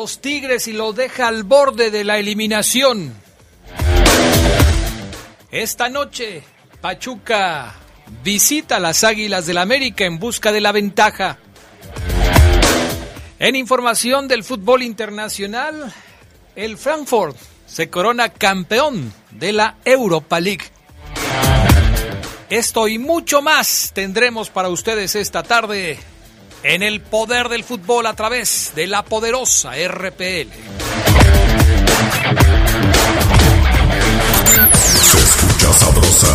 Los Tigres y los deja al borde de la eliminación. Esta noche, Pachuca visita a las Águilas del América en busca de la ventaja. En información del fútbol internacional, el Frankfurt se corona campeón de la Europa League. Esto y mucho más tendremos para ustedes esta tarde en el poder del fútbol a través de la poderosa RPL. Se escucha sabrosa,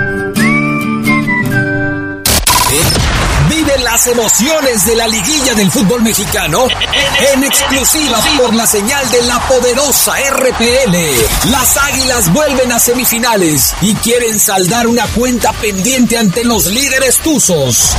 Las emociones de la liguilla del fútbol mexicano en exclusiva por la señal de la poderosa RPL. Las Águilas vuelven a semifinales y quieren saldar una cuenta pendiente ante los líderes tuzos.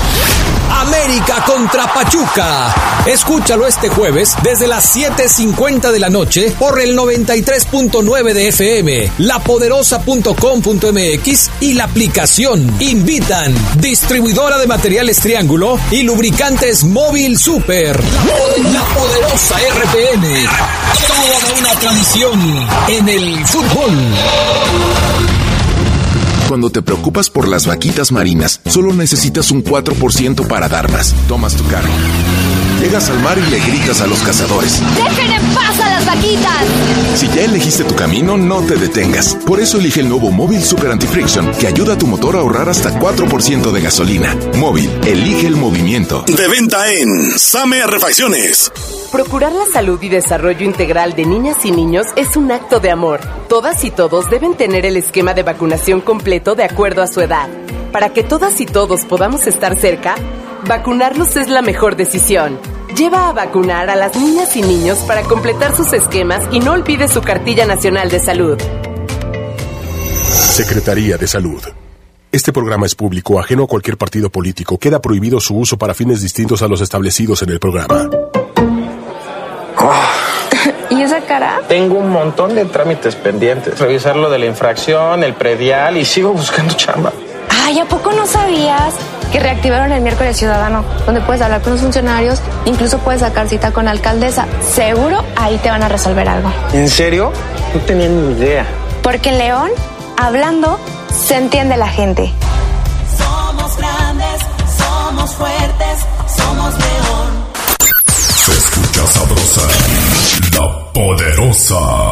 América contra Pachuca. Escúchalo este jueves desde las 7.50 de la noche por el 93.9 de FM, lapoderosa.com.mx y la aplicación. Invitan distribuidora de materiales Triángulo y lubricantes Móvil Super. La poderosa RPN. Toda una tradición en el fútbol. Cuando te preocupas por las vaquitas marinas, solo necesitas un 4% para dar más. Tomas tu carro. Llegas al mar y le gritas a los cazadores. ¡Dejen en paz a las vaquitas! Si ya elegiste tu camino, no te detengas. Por eso elige el nuevo Móvil Super Anti-Friction, que ayuda a tu motor a ahorrar hasta 4% de gasolina. Móvil, elige el movimiento. De venta en Same Refacciones. Procurar la salud y desarrollo integral de niñas y niños es un acto de amor. Todas y todos deben tener el esquema de vacunación completo de acuerdo a su edad. Para que todas y todos podamos estar cerca, vacunarlos es la mejor decisión. Lleva a vacunar a las niñas y niños para completar sus esquemas y no olvide su cartilla nacional de salud. Secretaría de Salud. Este programa es público, ajeno a cualquier partido político. Queda prohibido su uso para fines distintos a los establecidos en el programa. ¿Y esa cara? Tengo un montón de trámites pendientes. Revisar lo de la infracción, el predial y sigo buscando chamba. Ay, ¿a poco no sabías que reactivaron el miércoles ciudadano? Donde puedes hablar con los funcionarios, incluso puedes sacar cita con la alcaldesa. Seguro ahí te van a resolver algo. ¿En serio? No tenía ni idea. Porque en León, hablando, se entiende la gente. Somos grandes, somos fuertes, somos León. Se escucha sabrosa, la poderosa.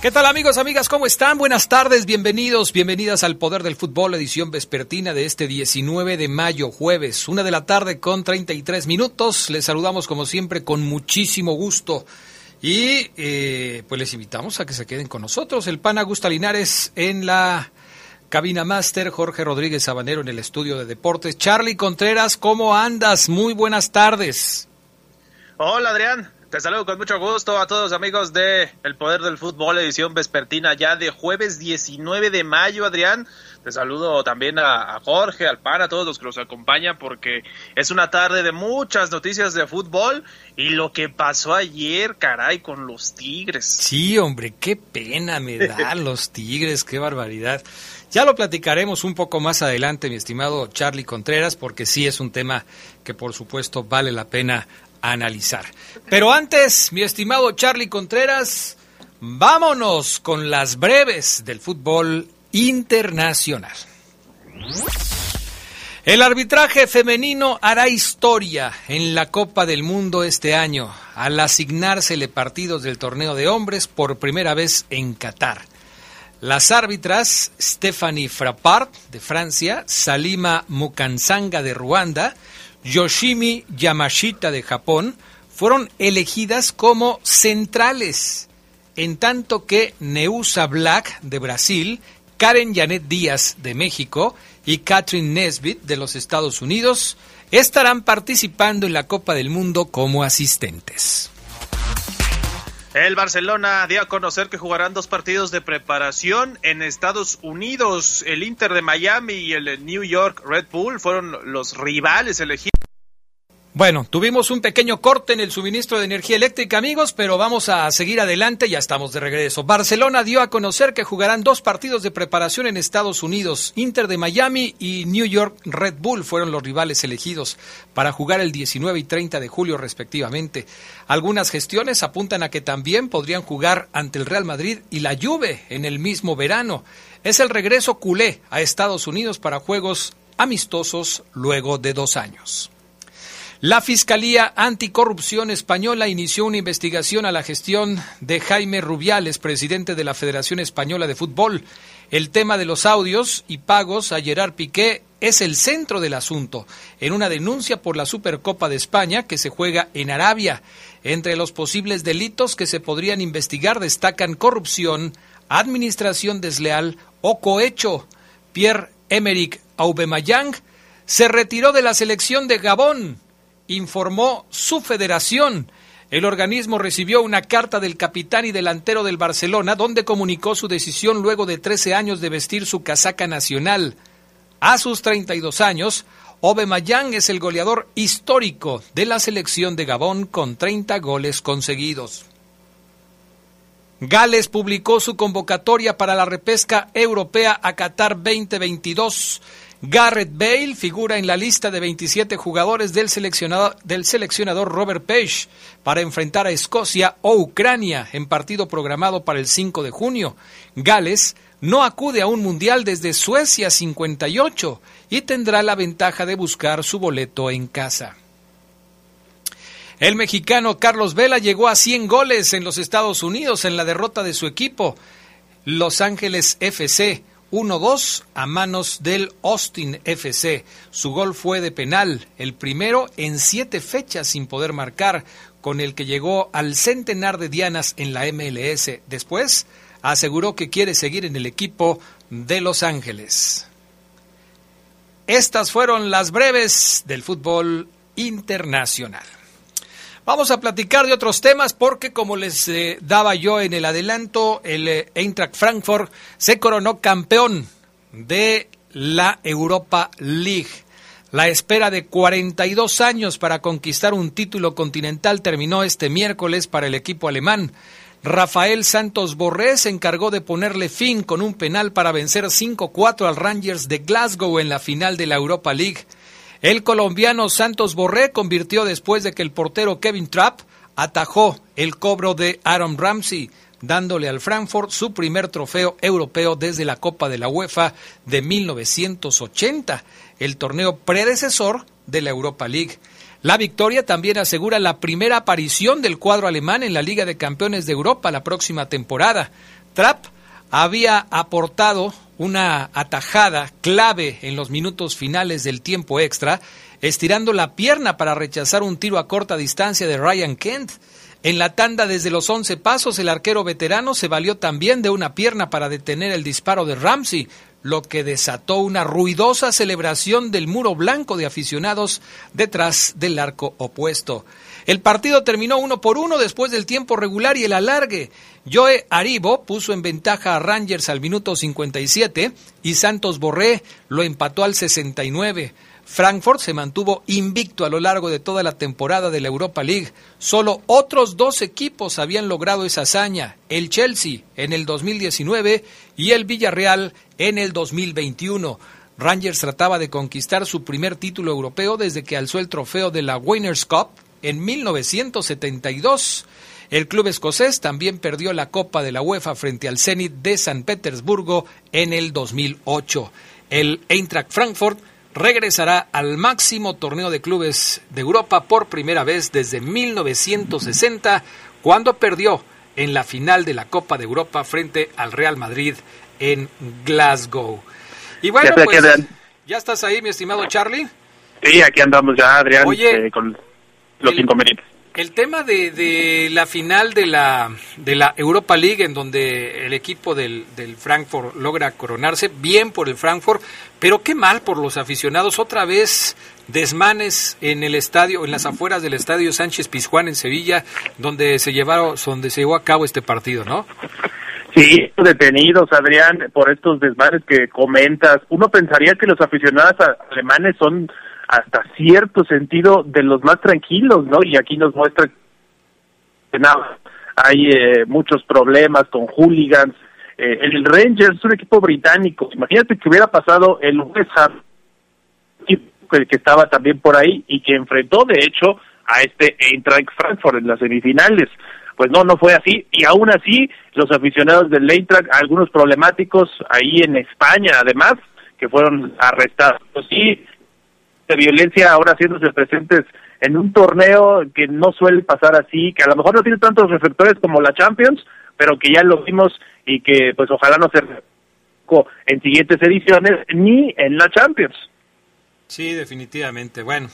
¿Qué tal amigos, amigas? ¿Cómo están? Buenas tardes, bienvenidos, bienvenidas al Poder del Fútbol, edición vespertina de este 19 de mayo, jueves, una de la tarde con 33 minutos. Les saludamos como siempre con muchísimo gusto y eh, pues les invitamos a que se queden con nosotros. El pan Augusta Linares en la cabina máster, Jorge Rodríguez Sabanero en el estudio de deportes. Charlie Contreras, ¿cómo andas? Muy buenas tardes. Hola Adrián, Te saludo con mucho gusto a todos amigos de El Poder del Fútbol, edición vespertina ya de jueves 19 de mayo, Adrián. Te saludo también a, Jorge, al PAN, a todos los que nos acompañan, porque es una tarde de muchas noticias de fútbol y lo que pasó ayer, caray, con los Tigres. Sí, hombre, qué pena me dan los Tigres, qué barbaridad. Ya lo platicaremos un poco más adelante, mi estimado Charlie Contreras, porque sí es un tema que por supuesto vale la pena analizar. Pero antes, mi estimado Charlie Contreras, vámonos con las breves del fútbol internacional. El arbitraje femenino hará historia en la Copa del Mundo este año al asignársele partidos del torneo de hombres por primera vez en Qatar. Las árbitras Stephanie Frappart de Francia, Salima Mukansanga de Ruanda, Yoshimi Yamashita de Japón fueron elegidas como centrales, en tanto que Neusa Black de Brasil, Karen Janet Díaz de México y Catherine Nesbitt de los Estados Unidos estarán participando en la Copa del Mundo como asistentes. El Barcelona dio a conocer que jugarán dos partidos de preparación en Estados Unidos. El Inter de Miami y el New York Red Bull fueron los rivales elegidos. Bueno, tuvimos un pequeño corte en el suministro de energía eléctrica, amigos, pero vamos a seguir adelante, ya estamos de regreso. Barcelona dio a conocer que jugarán dos partidos de preparación en Estados Unidos. Inter de Miami y New York Red Bull fueron los rivales elegidos para jugar el 19 y 30 de julio respectivamente. Algunas gestiones apuntan a que también podrían jugar ante el Real Madrid y la Juve en el mismo verano. Es el regreso culé a Estados Unidos para juegos amistosos luego de dos años. La Fiscalía Anticorrupción Española inició una investigación a la gestión de Jaime Rubiales, presidente de la Federación Española de Fútbol. El tema de los audios y pagos a Gerard Piqué es el centro del asunto, en una denuncia por la Supercopa de España que se juega en Arabia. Entre los posibles delitos que se podrían investigar destacan corrupción, administración desleal o cohecho. Pierre-Emerick Aubameyang se retiró de la selección de Gabón informó su federación. El organismo recibió una carta del capitán y delantero del Barcelona donde comunicó su decisión luego de 13 años de vestir su casaca nacional. A sus 32 años, Mayang es el goleador histórico de la selección de Gabón con 30 goles conseguidos. Gales publicó su convocatoria para la repesca europea a Qatar 2022. Garrett Bale figura en la lista de 27 jugadores del seleccionador, del seleccionador Robert Page para enfrentar a Escocia o Ucrania en partido programado para el 5 de junio. Gales no acude a un mundial desde Suecia 58 y tendrá la ventaja de buscar su boleto en casa. El mexicano Carlos Vela llegó a 100 goles en los Estados Unidos en la derrota de su equipo, Los Ángeles FC, 1-2 a manos del Austin FC. Su gol fue de penal, el primero en siete fechas sin poder marcar, con el que llegó al centenar de dianas en la MLS. Después aseguró que quiere seguir en el equipo de Los Ángeles. Estas fueron las breves del fútbol internacional. Vamos a platicar de otros temas porque, como les eh, daba yo en el adelanto, el eh, Eintracht Frankfurt se coronó campeón de la Europa League. La espera de 42 años para conquistar un título continental terminó este miércoles para el equipo alemán. Rafael Santos Borré se encargó de ponerle fin con un penal para vencer 5-4 al Rangers de Glasgow en la final de la Europa League. El colombiano Santos Borré convirtió después de que el portero Kevin Trapp atajó el cobro de Aaron Ramsey, dándole al Frankfurt su primer trofeo europeo desde la Copa de la UEFA de 1980, el torneo predecesor de la Europa League. La victoria también asegura la primera aparición del cuadro alemán en la Liga de Campeones de Europa la próxima temporada. Trapp había aportado una atajada clave en los minutos finales del tiempo extra, estirando la pierna para rechazar un tiro a corta distancia de Ryan Kent. En la tanda desde los 11 pasos, el arquero veterano se valió también de una pierna para detener el disparo de Ramsey, lo que desató una ruidosa celebración del muro blanco de aficionados detrás del arco opuesto. El partido terminó uno por uno después del tiempo regular y el alargue. Joe Aribo puso en ventaja a Rangers al minuto 57 y Santos Borré lo empató al 69. Frankfurt se mantuvo invicto a lo largo de toda la temporada de la Europa League. Solo otros dos equipos habían logrado esa hazaña, el Chelsea en el 2019 y el Villarreal en el 2021. Rangers trataba de conquistar su primer título europeo desde que alzó el trofeo de la Winners' Cup en 1972. El club escocés también perdió la Copa de la UEFA frente al Zenit de San Petersburgo en el 2008. El Eintracht Frankfurt regresará al máximo torneo de clubes de Europa por primera vez desde 1960, cuando perdió en la final de la Copa de Europa frente al Real Madrid en Glasgow. Y bueno, pues, ya estás ahí, mi estimado Charlie. Sí, aquí andamos ya, Adrián, eh, con los inconvenientes el tema de, de, la final de la, de la Europa League, en donde el equipo del, del, Frankfurt logra coronarse, bien por el Frankfurt, pero qué mal por los aficionados. Otra vez desmanes en el estadio, en las afueras del estadio Sánchez Pizjuán en Sevilla, donde se llevaron, donde se llevó a cabo este partido, ¿no? Sí, detenidos, Adrián, por estos desmanes que comentas. Uno pensaría que los aficionados alemanes son hasta cierto sentido de los más tranquilos, ¿no? Y aquí nos muestra que nada, hay eh, muchos problemas con hooligans. Eh, el Rangers es un equipo británico. Imagínate que hubiera pasado el West Ham, que, estaba también por ahí y que enfrentó, de hecho, a este Eintracht Frankfurt en las semifinales. Pues no, no fue así. Y aún así, los aficionados del Eintracht, algunos problemáticos ahí en España, además, que fueron arrestados. Pues sí, de violencia ahora haciéndose presentes en un torneo que no suele pasar así, que a lo mejor no tiene tantos reflectores como la Champions, pero que ya lo vimos y que pues ojalá no se en siguientes ediciones ni en la Champions. Sí, definitivamente. Bueno,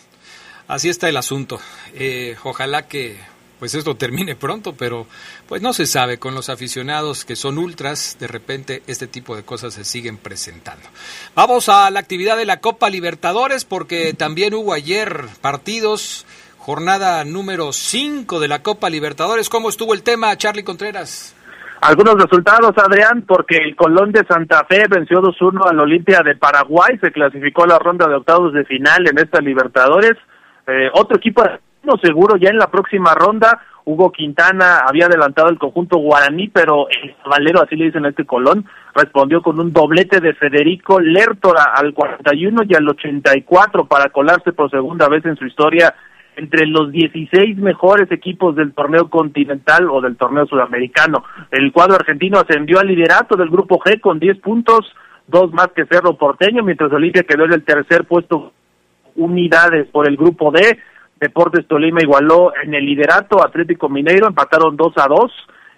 así está el asunto. Eh, ojalá que pues esto termine pronto, pero pues no se sabe, con los aficionados que son ultras, de repente este tipo de cosas se siguen presentando. Vamos a la actividad de la Copa Libertadores, porque también hubo ayer partidos, jornada número 5 de la Copa Libertadores. ¿Cómo estuvo el tema, Charlie Contreras? Algunos resultados, Adrián, porque el Colón de Santa Fe venció 2-1 al Olimpia de Paraguay, se clasificó a la ronda de octavos de final en esta Libertadores. Eh, otro equipo seguro ya en la próxima ronda. Hugo Quintana había adelantado el conjunto guaraní, pero el Valero, así le dicen a este Colón, respondió con un doblete de Federico Lertora al 41 y al 84 para colarse por segunda vez en su historia entre los 16 mejores equipos del torneo continental o del torneo sudamericano. El cuadro argentino ascendió al liderato del grupo G con 10 puntos, dos más que Cerro Porteño, mientras Olimpia quedó en el tercer puesto unidades por el grupo D Deportes Tolima igualó en el liderato, Atlético Mineiro empataron 2 a 2.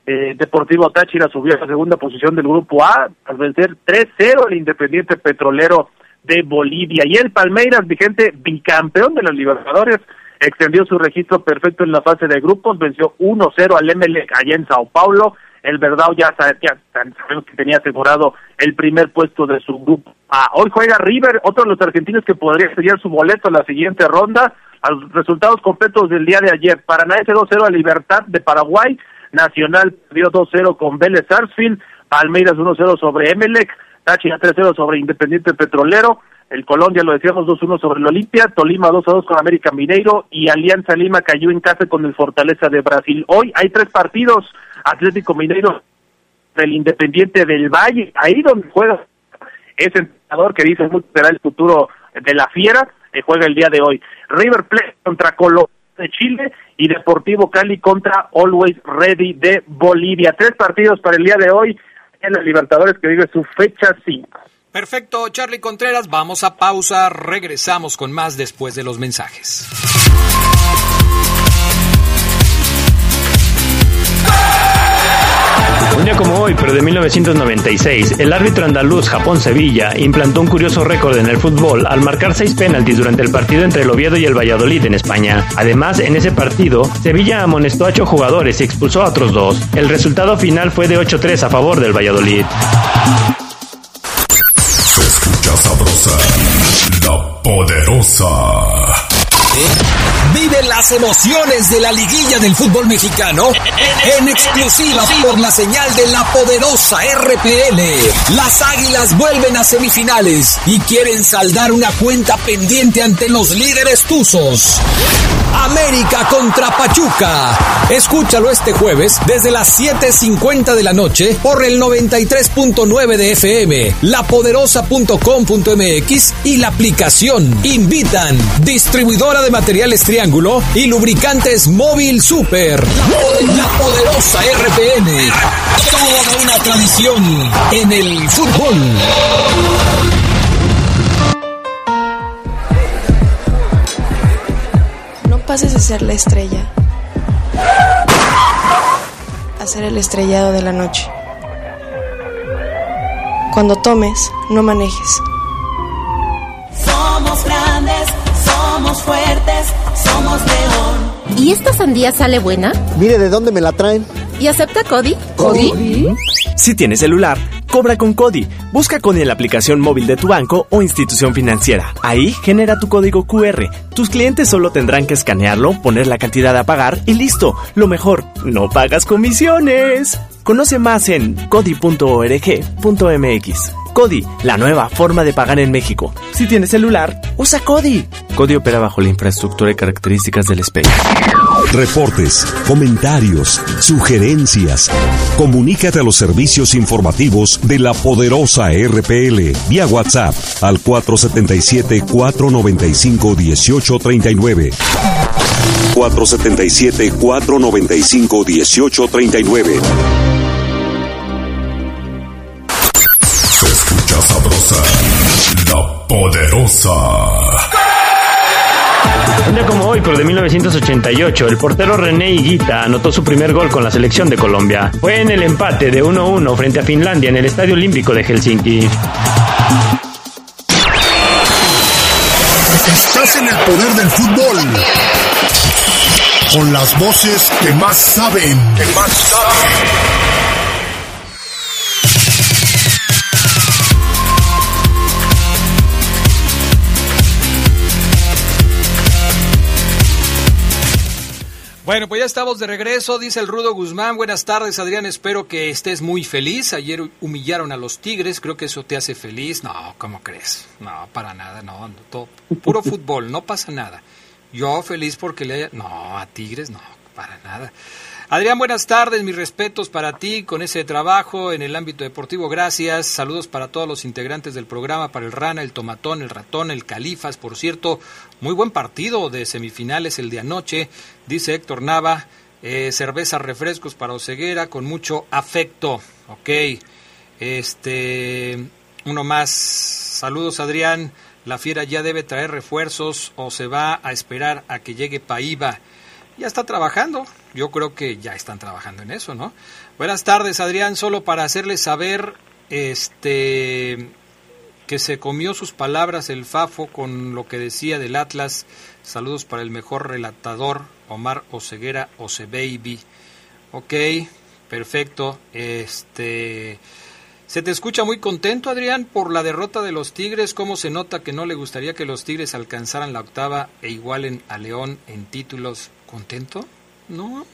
Eh, Deportivo Táchira subió a la segunda posición del grupo A al vencer 3-0 el Independiente Petrolero de Bolivia. Y el Palmeiras, vigente bicampeón de los Libertadores, extendió su registro perfecto en la fase de grupos, venció 1-0 al ML allá en Sao Paulo. El Verdao ya, ya sabemos que tenía asegurado el primer puesto de su grupo. Ah, hoy juega River, otro de los argentinos que podría sellar su boleto en la siguiente ronda a los resultados completos del día de ayer. Paranaense 2-0 a Libertad de Paraguay, Nacional perdió 2-0 con Vélez Sarsfield, Palmeiras 1-0 sobre Emelec, Táchira 3-0 sobre Independiente Petrolero, el Colombia lo decíamos 2-1 sobre el Olimpia, Tolima 2-2 con América Mineiro y Alianza Lima cayó en casa con el Fortaleza de Brasil. Hoy hay tres partidos, Atlético Mineiro del Independiente del Valle, ahí donde juega ese entrenador que dice será el futuro de la Fiera, que juega el día de hoy. River Plate contra Colombia de Chile y Deportivo Cali contra Always Ready de Bolivia. Tres partidos para el día de hoy en los Libertadores que vive su fecha 5. Perfecto, Charlie Contreras, vamos a pausa, regresamos con más después de los mensajes. Un día como hoy, pero de 1996, el árbitro andaluz Japón-Sevilla implantó un curioso récord en el fútbol al marcar seis penaltis durante el partido entre el Oviedo y el Valladolid en España. Además, en ese partido, Sevilla amonestó a ocho jugadores y expulsó a otros dos. El resultado final fue de 8-3 a favor del Valladolid. Se escucha sabrosa, la poderosa. Las emociones de la liguilla del fútbol mexicano en exclusiva por la señal de la poderosa RPL. Las Águilas vuelven a semifinales y quieren saldar una cuenta pendiente ante los líderes tuzos. América contra Pachuca. Escúchalo este jueves desde las 7.50 de la noche por el 93.9 de FM, lapoderosa.com.mx y la aplicación. Invitan distribuidora de materiales Triángulo y lubricantes Móvil Super. La, poderosa RPN. Toda una tradición en el fútbol. Pases a ser la estrella. A ser el estrellado de la noche. Cuando tomes, no manejes. Somos grandes, somos fuertes, somos león. ¿Y esta sandía sale buena? Mire de dónde me la traen. ¿Y acepta Cody? ¿Cody? Si tienes celular, cobra con Cody. Busca Cody en la aplicación móvil de tu banco o institución financiera. Ahí genera tu código QR. Tus clientes solo tendrán que escanearlo, poner la cantidad a pagar y listo. Lo mejor, no pagas comisiones. Conoce más en cody.org.mx. Cody, la nueva forma de pagar en México. Si tienes celular, usa Cody. Cody opera bajo la infraestructura y características del SPEI. Reportes, comentarios, sugerencias. Comunícate a los servicios informativos de la poderosa RPL vía WhatsApp al 477-495-1839. 477-495-1839. Un día como hoy, pero de 1988, el portero René Higuita anotó su primer gol con la selección de Colombia. Fue en el empate de 1-1 frente a Finlandia en el Estadio Olímpico de Helsinki. Estás en el poder del fútbol. Con las voces que más saben. Que más saben. Bueno, pues ya estamos de regreso, dice el Rudo Guzmán. Buenas tardes, Adrián. Espero que estés muy feliz. Ayer humillaron a los Tigres, creo que eso te hace feliz. No, ¿cómo crees? No, para nada, no. Todo, puro fútbol, no pasa nada. Yo feliz porque le haya... No, a Tigres, no, para nada. Adrián, buenas tardes, mis respetos para ti con ese trabajo en el ámbito deportivo, gracias. Saludos para todos los integrantes del programa, para el Rana, el Tomatón, el Ratón, el Califas, por cierto, muy buen partido de semifinales el de anoche, dice Héctor Nava, eh, cerveza, refrescos para Oceguera con mucho afecto, ok. Este, uno más, saludos Adrián, la fiera ya debe traer refuerzos o se va a esperar a que llegue Paiva ya está trabajando. Yo creo que ya están trabajando en eso, ¿no? Buenas tardes, Adrián. Solo para hacerles saber, este, que se comió sus palabras el Fafo con lo que decía del Atlas. Saludos para el mejor relatador, Omar Oceguera Ocebaby. Ok, perfecto. Este. Se te escucha muy contento, Adrián, por la derrota de los Tigres. ¿Cómo se nota que no le gustaría que los Tigres alcanzaran la octava e igualen a León en títulos? ¿Contento? No.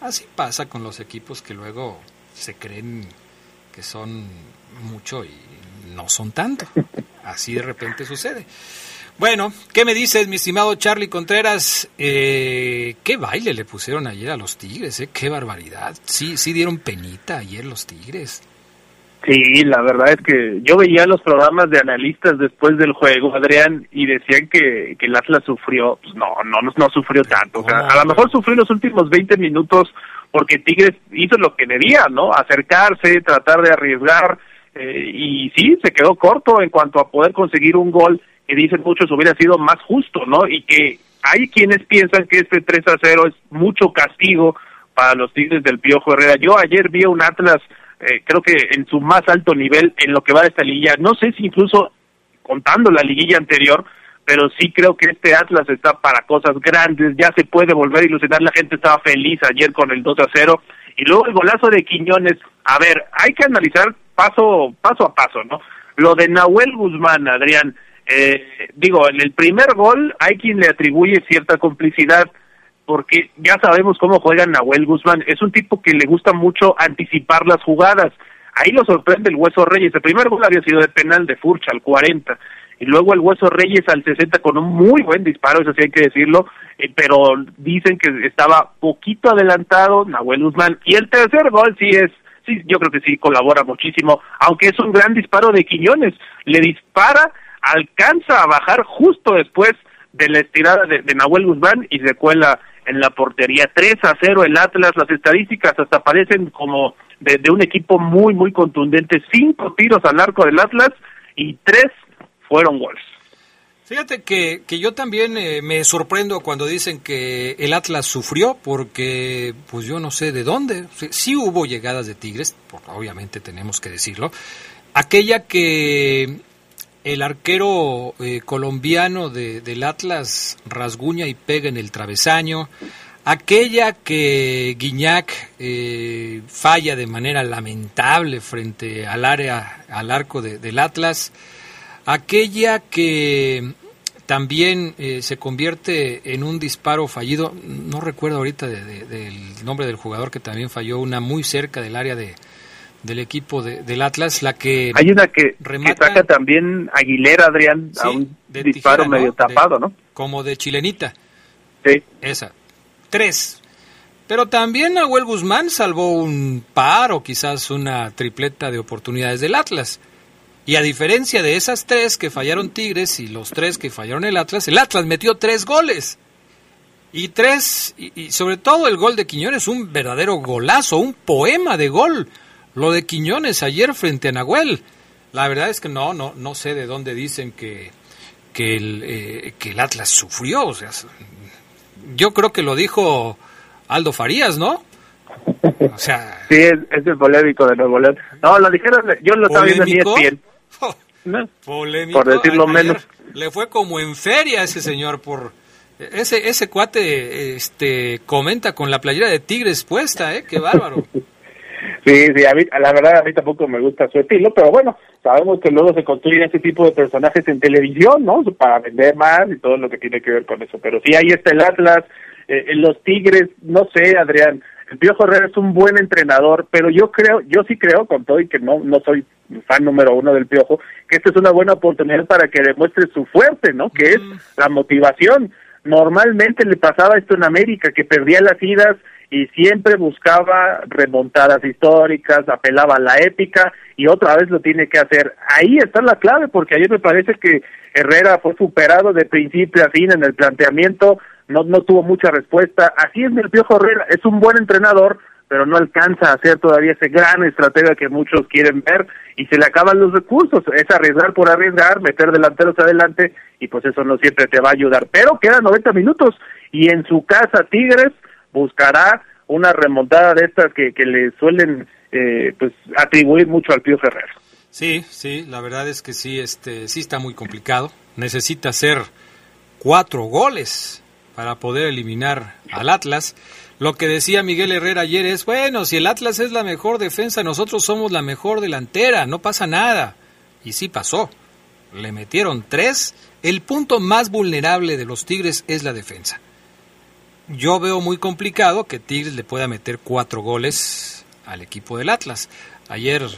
Así pasa con los equipos que luego se creen que son mucho y no son tanto. Así de repente sucede. Bueno, ¿qué me dices, mi estimado Charlie Contreras? Eh, ¿Qué baile le pusieron ayer a los Tigres? Eh? ¡Qué barbaridad! Sí, sí dieron penita ayer los Tigres. Sí, la verdad es que yo veía los programas de analistas después del juego, Adrián, y decían que, que el Atlas sufrió. Pues no, no, no sufrió tanto. O sea, a lo mejor sufrió los últimos 20 minutos porque Tigres hizo lo que debía, ¿no? Acercarse, tratar de arriesgar, eh, y sí, se quedó corto en cuanto a poder conseguir un gol que dicen muchos hubiera sido más justo, ¿no? Y que hay quienes piensan que este 3 a 0 es mucho castigo para los Tigres del Piojo Herrera. Yo ayer vi un Atlas eh, creo que en su más alto nivel en lo que va de esta liguilla. No sé si incluso contando la liguilla anterior, pero sí creo que este Atlas está para cosas grandes, ya se puede volver a ilusionar, la gente estaba feliz ayer con el 2 a 0 y luego el golazo de Quiñones, a ver, hay que analizar paso paso a paso, ¿no? Lo de Nahuel Guzmán, Adrián, Eh, digo, en el primer gol hay quien le atribuye cierta complicidad, porque ya sabemos cómo juega Nahuel Guzmán. Es un tipo que le gusta mucho anticipar las jugadas. Ahí lo sorprende el Hueso Reyes. El primer gol había sido de penal de Furcha al 40 y luego el Hueso Reyes al 60 con un muy buen disparo, eso sí hay que decirlo, eh, pero dicen que estaba poquito adelantado Nahuel Guzmán y el tercer gol sí es sí yo creo que sí colabora muchísimo, aunque es un gran disparo de Quiñones, le dispara, alcanza a bajar justo después de la estirada de, Nahuel Guzmán y se cuela en la portería 3 a 0 el Atlas, las estadísticas hasta parecen como de, un equipo muy muy contundente, cinco tiros al arco del Atlas y tres fueron goles. Fíjate que, que yo también eh, me sorprendo cuando dicen que el Atlas sufrió, porque pues yo no sé de dónde. Sí, hubo llegadas de Tigres, obviamente tenemos que decirlo. Aquella que el arquero eh, colombiano de, del Atlas rasguña y pega en el travesaño. Aquella que Guiñac eh, falla de manera lamentable frente al área, al arco del Atlas aquella que también eh, se convierte en un disparo fallido, no recuerdo ahorita del nombre del jugador que también falló, una muy cerca del área de, del equipo del Atlas, la que... Hay una que, saca también Aguilera, Adrián, a un disparo medio tapado, ¿no? Como de chilenita. Sí. Esa. Tres. Pero también Nahuel Guzmán salvó un par o quizás una tripleta de oportunidades del Atlas. Y a diferencia de esas tres que fallaron Tigres y los tres que fallaron el Atlas, el Atlas metió tres goles. Y tres, y, sobre todo el gol de Quiñones, un verdadero golazo, un poema de gol. Lo de Quiñones ayer frente a Nahuel. La verdad es que no, no, no sé de dónde dicen que, que, el, eh, que el Atlas sufrió. O sea, yo creo que lo dijo Aldo Farías, ¿no? O sea... Sí, es, el polémico de Nuevo León. No, lo dijeron, yo lo estaba viendo en ESPN. Polémico. Por decirlo menos. Le fue como en feria ese señor por ese ese cuate este comenta con la playera de Tigres puesta, eh, qué bárbaro. sí, sí, a mí, la verdad a mí tampoco me gusta su estilo, pero bueno, sabemos que luego se construyen ese tipo de personajes en televisión, ¿no? Para vender más y todo lo que tiene que ver con eso. Pero sí, ahí está el Atlas, eh, los Tigres, no sé, Adrián, el Piojo Herrera es un buen entrenador, pero yo creo, yo sí creo, con todo y que no, no soy fan número uno del Piojo, que esta es una buena oportunidad para que demuestre su fuerte, ¿no? Que es la motivación. Normalmente le pasaba esto en América, que perdía las idas y siempre buscaba remontadas históricas, apelaba a la épica y otra vez lo tiene que hacer. Ahí está la clave, porque ayer me parece que Herrera fue superado de principio a fin en el planteamiento, no, no tuvo mucha respuesta. Así es el Piojo Herrera, es un buen entrenador, pero no alcanza a hacer todavía ese gran estratega que muchos quieren ver y se le acaban los recursos. Es arriesgar por arriesgar, meter delanteros adelante y pues eso no siempre te va a ayudar. Pero quedan 90 minutos y en su casa Tigres buscará una remontada de estas que, que le suelen eh, pues atribuir mucho al Pío Ferrer. Sí, sí, la verdad es que sí, este, sí está muy complicado. Necesita hacer cuatro goles para poder eliminar al Atlas. Lo que decía Miguel Herrera ayer es, bueno, si el Atlas es la mejor defensa, nosotros somos la mejor delantera, no pasa nada. Y sí pasó. Le metieron tres. El punto más vulnerable de los Tigres es la defensa. Yo veo muy complicado que Tigres le pueda meter cuatro goles al equipo del Atlas. Ayer eh,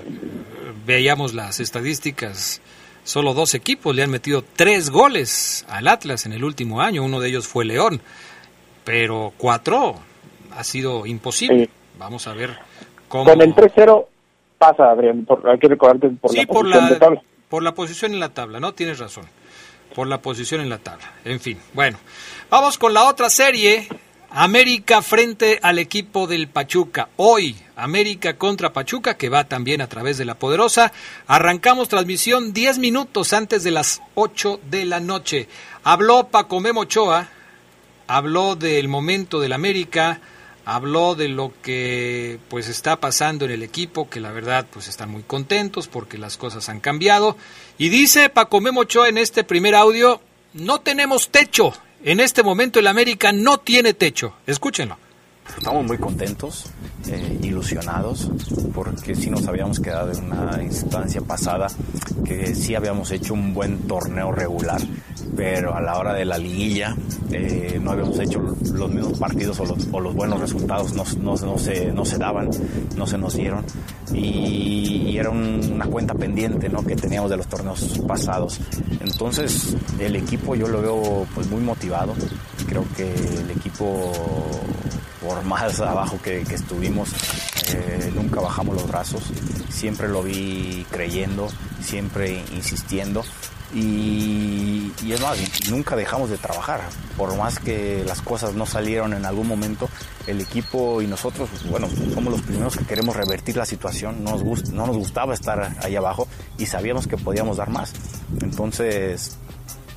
veíamos las estadísticas Solo dos equipos le han metido tres goles al Atlas en el último año. Uno de ellos fue León. Pero cuatro ha sido imposible. Vamos a ver cómo. Con el 3-0 pasa, Adrián. hay que recordarte por la posición la, tabla. Por la posición en la tabla, ¿no? Tienes razón. Por la posición en la tabla. En fin, bueno. Vamos con la otra serie América frente al equipo del Pachuca. Hoy, América contra Pachuca, que va también a través de la Poderosa. Arrancamos transmisión 10 minutos antes de las 8 de la noche. Habló Paco Memochoa, habló del momento del América, habló de lo que pues está pasando en el equipo, que la verdad pues están muy contentos porque las cosas han cambiado. Y dice Paco Memochoa en este primer audio, no tenemos techo en este momento el América no tiene techo. Escúchenlo. Estamos muy contentos, eh, ilusionados, porque sí nos habíamos quedado en una instancia pasada que sí habíamos hecho un buen torneo regular, pero a la hora de la liguilla eh, no habíamos hecho los mismos partidos o los, buenos resultados no, no, se, no se daban, no se nos dieron y, era una cuenta pendiente ¿no? que teníamos de los torneos pasados. Entonces el equipo yo lo veo pues muy motivado, creo que el equipo por más abajo que, estuvimos, eh, nunca bajamos los brazos, siempre lo vi creyendo, siempre insistiendo y, es más, nunca dejamos de trabajar. Por más que las cosas no salieron en algún momento, el equipo y nosotros, bueno, somos los primeros que queremos revertir la situación. No nos, no nos gustaba estar ahí abajo y sabíamos que podíamos dar más. Entonces,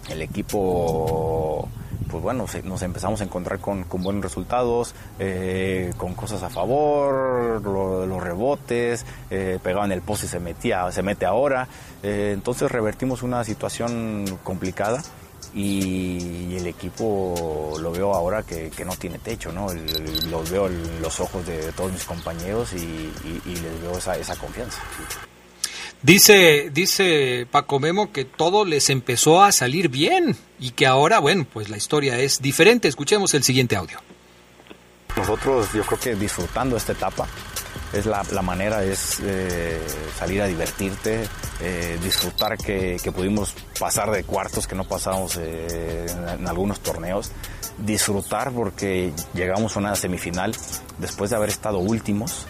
el equipo pues bueno, nos empezamos a encontrar con, buenos resultados, eh, con cosas a favor, los rebotes, eh, pegaban el poste y se metía, se mete ahora. Eh, entonces revertimos una situación complicada y, el equipo lo veo ahora que, no tiene techo, ¿no? Los veo en los ojos de todos mis compañeros y, les veo esa, esa confianza. Dice, dice Paco Memo que todo les empezó a salir bien y que ahora, bueno, pues la historia es diferente. Escuchemos el siguiente audio. Nosotros yo creo que disfrutando esta etapa es la, manera, es eh, salir a divertirte, eh, disfrutar que, pudimos pasar de cuartos que no pasamos eh, en, algunos torneos, disfrutar porque llegamos a una semifinal después de haber estado últimos,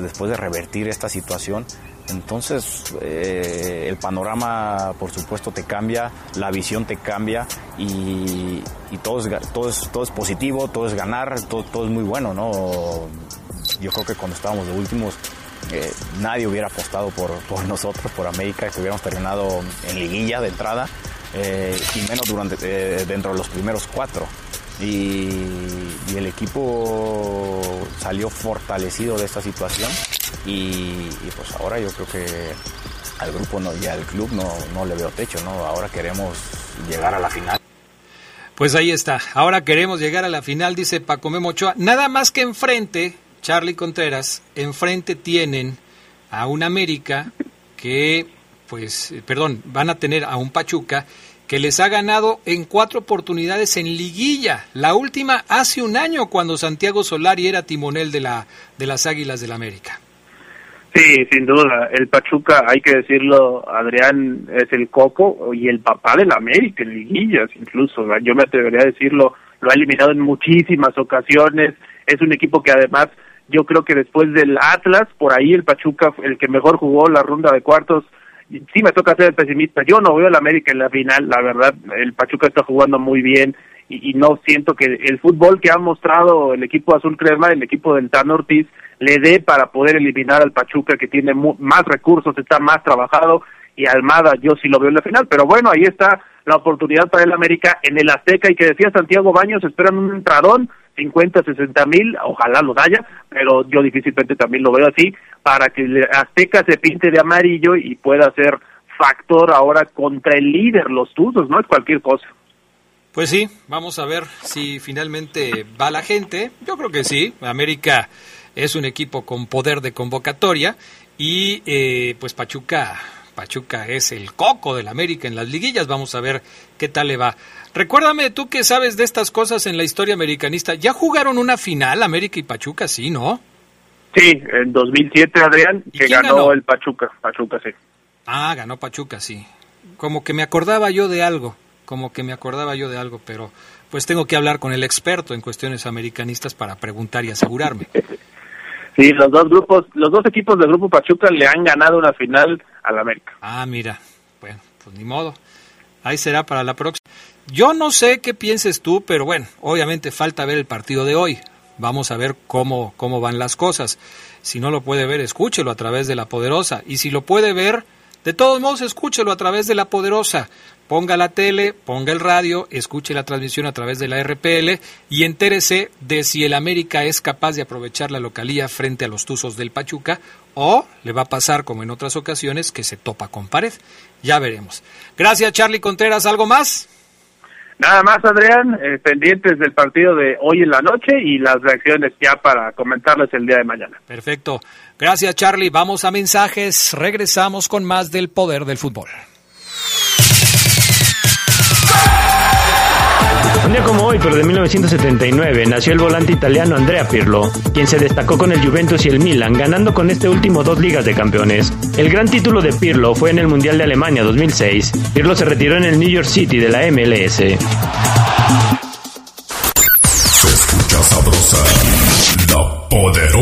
después de revertir esta situación entonces eh, el panorama por supuesto te cambia, la visión te cambia y, todo, es, todo, es, todo es positivo, todo es ganar, todo, todo es muy bueno, ¿no? Yo creo que cuando estábamos de últimos eh, nadie hubiera apostado por, por, nosotros, por América, que hubiéramos terminado en liguilla de entrada eh, y menos durante, dentro de los primeros cuatro. Y, el equipo salió fortalecido de esta situación y, pues ahora yo creo que al grupo no, y al club no, no le veo techo, ¿no? Ahora queremos llegar a la final. Pues ahí está, ahora queremos llegar a la final, dice Paco Memo Ochoa. Nada más que enfrente, Charlie Contreras, enfrente tienen a un América que, pues, perdón, van a tener a un Pachuca que les ha ganado en cuatro oportunidades en liguilla. La última hace un año cuando Santiago Solari era timonel de, la, de las Águilas del América. Sí, sin duda. El Pachuca, hay que decirlo, Adrián es el coco y el papá del América en liguillas, incluso. Yo me atrevería a decirlo, lo ha eliminado en muchísimas ocasiones. Es un equipo que además, yo creo que después del Atlas, por ahí el Pachuca, el que mejor jugó la ronda de cuartos, sí me toca ser el pesimista. Yo no veo al América en la final, la verdad, el Pachuca está jugando muy bien y, no siento que el fútbol que ha mostrado el equipo azul crema, el equipo del Tan Ortiz, le dé para poder eliminar al Pachuca que tiene más recursos, está más trabajado y Almada yo sí lo veo en la final, pero bueno, ahí está la oportunidad para el América en el Azteca y que decía Santiago Baños, esperan un entradón, 50, 60 mil, ojalá lo haya, pero yo difícilmente también lo veo así, para que Azteca se pinte de amarillo y pueda ser factor ahora contra el líder, los Tuzos, no es cualquier cosa. Pues sí, vamos a ver si finalmente va la gente. Yo creo que sí. América es un equipo con poder de convocatoria y eh, pues Pachuca, Pachuca es el coco del América en las liguillas. Vamos a ver qué tal le va. Recuérdame tú que sabes de estas cosas en la historia americanista. ¿Ya jugaron una final América y Pachuca? Sí, ¿no? Sí, en 2007, Adrián, que ganó, el Pachuca. Pachuca, sí. Ah, ganó Pachuca, sí. Como que me acordaba yo de algo como que me acordaba yo de algo, pero pues tengo que hablar con el experto en cuestiones americanistas para preguntar y asegurarme. Sí, los dos grupos, los dos equipos del grupo Pachuca le han ganado una final al América. Ah, mira, bueno, pues ni modo. Ahí será para la próxima. Yo no sé qué pienses tú, pero bueno, obviamente falta ver el partido de hoy. Vamos a ver cómo, cómo van las cosas. Si no lo puede ver, escúchelo a través de la poderosa. Y si lo puede ver, de todos modos, escúchelo a través de la poderosa ponga la tele, ponga el radio, escuche la transmisión a través de la RPL y entérese de si el América es capaz de aprovechar la localía frente a los Tuzos del Pachuca o le va a pasar como en otras ocasiones que se topa con pared. Ya veremos. Gracias Charlie Contreras, ¿algo más? Nada más, Adrián, eh, pendientes del partido de hoy en la noche y las reacciones ya para comentarles el día de mañana. Perfecto. Gracias, Charlie. Vamos a mensajes. Regresamos con más del poder del fútbol. Un día como hoy, pero de 1979, nació el volante italiano Andrea Pirlo, quien se destacó con el Juventus y el Milan, ganando con este último dos ligas de campeones. El gran título de Pirlo fue en el Mundial de Alemania 2006. Pirlo se retiró en el New York City de la MLS.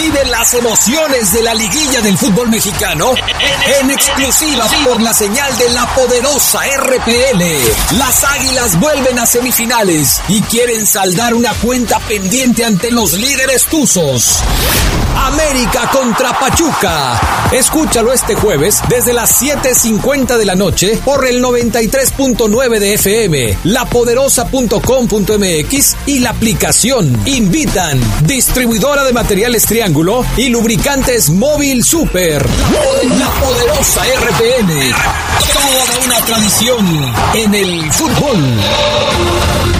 Vive las emociones de la liguilla del fútbol mexicano en exclusiva por la señal de la poderosa RPL. Las Águilas vuelven a semifinales y quieren saldar una cuenta pendiente ante los líderes tuzos. América contra Pachuca. Escúchalo este jueves desde las 7.50 de la noche por el 93.9 de FM, lapoderosa.com.mx y la aplicación. Invitan distribuidora de materiales Y lubricantes Móvil Super. La poderosa RPN. Toda una tradición en el fútbol.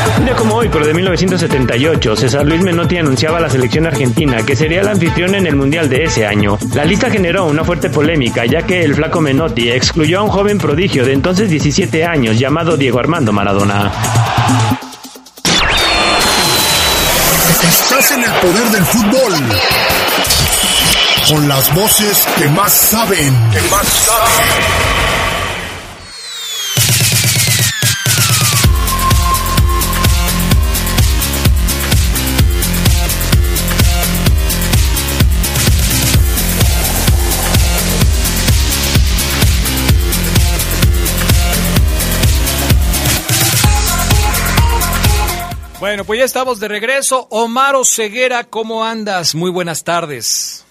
Un día como hoy, pero de 1978, César Luis Menotti anunciaba a la selección argentina que sería el anfitrión en el Mundial de ese año. La lista generó una fuerte polémica, ya que el flaco Menotti excluyó a un joven prodigio de entonces 17 años llamado Diego Armando Maradona. Estás en el poder del fútbol. Con las voces que más saben. Que más saben. Bueno, pues ya estamos de regreso. Omar Ceguera, ¿cómo andas? Muy buenas tardes.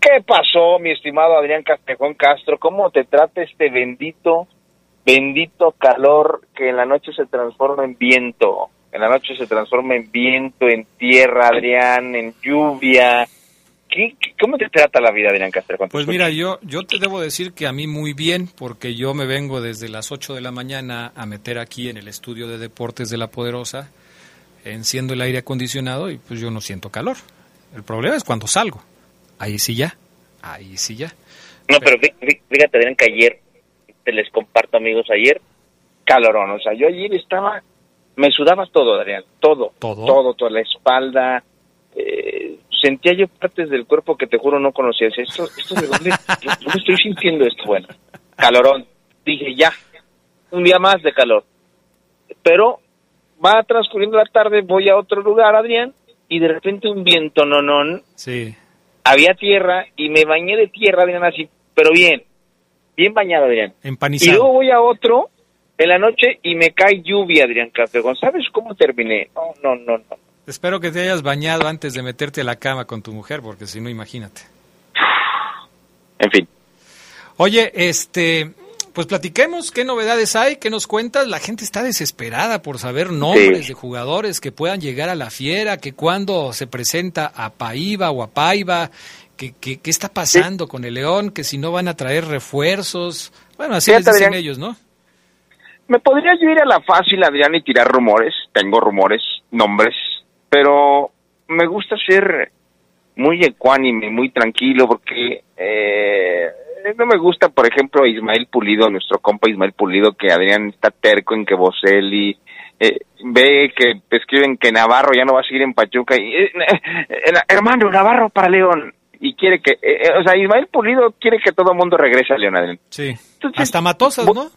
¿Qué pasó, mi estimado Adrián Castejón Castro? ¿Cómo te trata este bendito, bendito calor que en la noche se transforma en viento? En la noche se transforma en viento, en tierra, Adrián, en lluvia, ¿Qué, cómo te trata la vida, Adrián Castro? Pues mira, yo, yo te debo decir que a mí muy bien, porque yo me vengo desde las 8 de la mañana a meter aquí en el estudio de deportes de La Poderosa, enciendo el aire acondicionado y pues yo no siento calor. El problema es cuando salgo. Ahí sí ya, ahí sí ya. No, pero fíjate, Adrián, que ayer, te les comparto amigos, ayer, calorón. O sea, yo ayer estaba, me sudaba todo, Adrián, todo. Todo. Todo, toda la espalda, eh, sentía yo partes del cuerpo que te juro no conocías. Esto, esto de dónde, ¿dónde estoy sintiendo esto? Bueno, calorón. Dije, ya, un día más de calor. Pero va transcurriendo la tarde, voy a otro lugar, Adrián, y de repente un viento nonón. Sí. Había tierra y me bañé de tierra, Adrián, así, pero bien, bien bañado, Adrián. Empanizado. Y luego voy a otro en la noche y me cae lluvia, Adrián Castrejón. ¿Sabes cómo terminé? No, no, no, no. Espero que te hayas bañado antes de meterte a la cama con tu mujer, porque si no, imagínate. En fin. Oye, este, pues platiquemos qué novedades hay, qué nos cuentas. La gente está desesperada por saber nombres Sí. de jugadores que puedan llegar a la fiera, que cuando se presenta a Paiva o a Paiva, que, que- qué está pasando con el León, que si no van a traer refuerzos. Bueno, así les dicen ellos, ¿no? Me podría yo ir a la fácil, Adrián, y tirar rumores. Tengo rumores, nombres, pero me gusta ser muy ecuánime, muy tranquilo, porque eh, no me gusta, por ejemplo, Ismael Pulido, nuestro compa Ismael Pulido, que Adrián está terco en que Boselli, eh, ve que escriben que Navarro ya no va a seguir en Pachuca y eh, eh, hermano Navarro para León y quiere que, o sea, Ismael Pulido quiere que todo el mundo regrese a León, Adrián. Sí. Hasta Matosas, ¿no?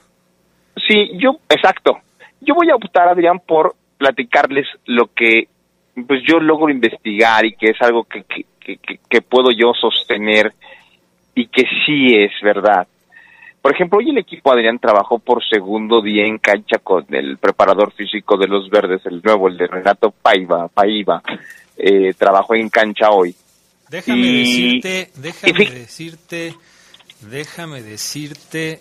Sí, yo, exacto. Yo voy a optar, Adrián, por platicarles lo que pues yo logro investigar y que es algo que, que, que, que puedo yo sostener y que sí es verdad. Por ejemplo, hoy el equipo Adrián trabajó por segundo día en cancha con el preparador físico de los Verdes, el nuevo, el de Renato Paiva, Paiva, eh, trabajó en cancha hoy. Déjame decirte, déjame decirte, déjame decirte,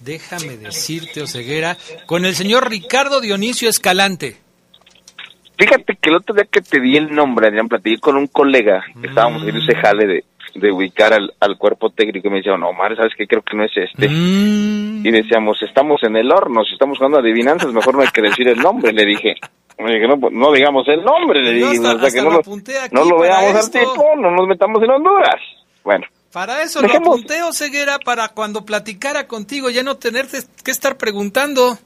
déjame decirte, Oseguera, con el señor Ricardo Dionisio Escalante. Fíjate que el otro día que te di el nombre, Adrián, platiqué con un colega, que estábamos en ese jale de, de ubicar al, al, cuerpo técnico y me decía, no, Omar, ¿sabes qué? Creo que no es este. Mm. Y decíamos, estamos en el horno, si estamos jugando adivinanzas, mejor no hay que decir el nombre, le dije. No, no digamos el nombre, le dije, hasta, o sea, que no, lo, no lo veamos al tipo, no nos metamos en Honduras. Bueno. Para eso dejemos... lo apunté, Ceguera, para cuando platicara contigo, ya no tenerte que estar preguntando.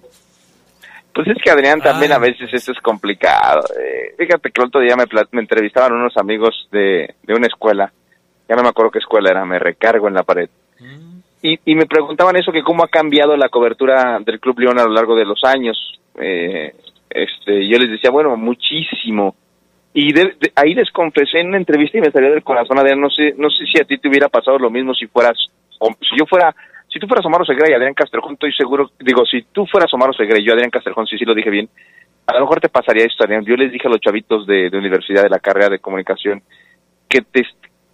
Pues es que Adrián también Ay. a veces esto es complicado. Eh, fíjate que el otro día me, me entrevistaban unos amigos de, de una escuela ya no me acuerdo qué escuela era, me recargo en la pared. Mm. Y, y me preguntaban eso, que cómo ha cambiado la cobertura del Club León a lo largo de los años. Eh, este, yo les decía, bueno, muchísimo. Y de, de, ahí les confesé en una entrevista y me salió del corazón, Adrián, no sé, no sé si a ti te hubiera pasado lo mismo si fueras, o, si yo fuera, si tú fueras Omar Segura y Adrián Castrejón, estoy seguro, digo, si tú fueras Omar Segura y yo Adrián Castrejón, sí, sí lo dije bien, a lo mejor te pasaría esto, Adrián. Yo les dije a los chavitos de, universidad, de la carrera de comunicación, que te,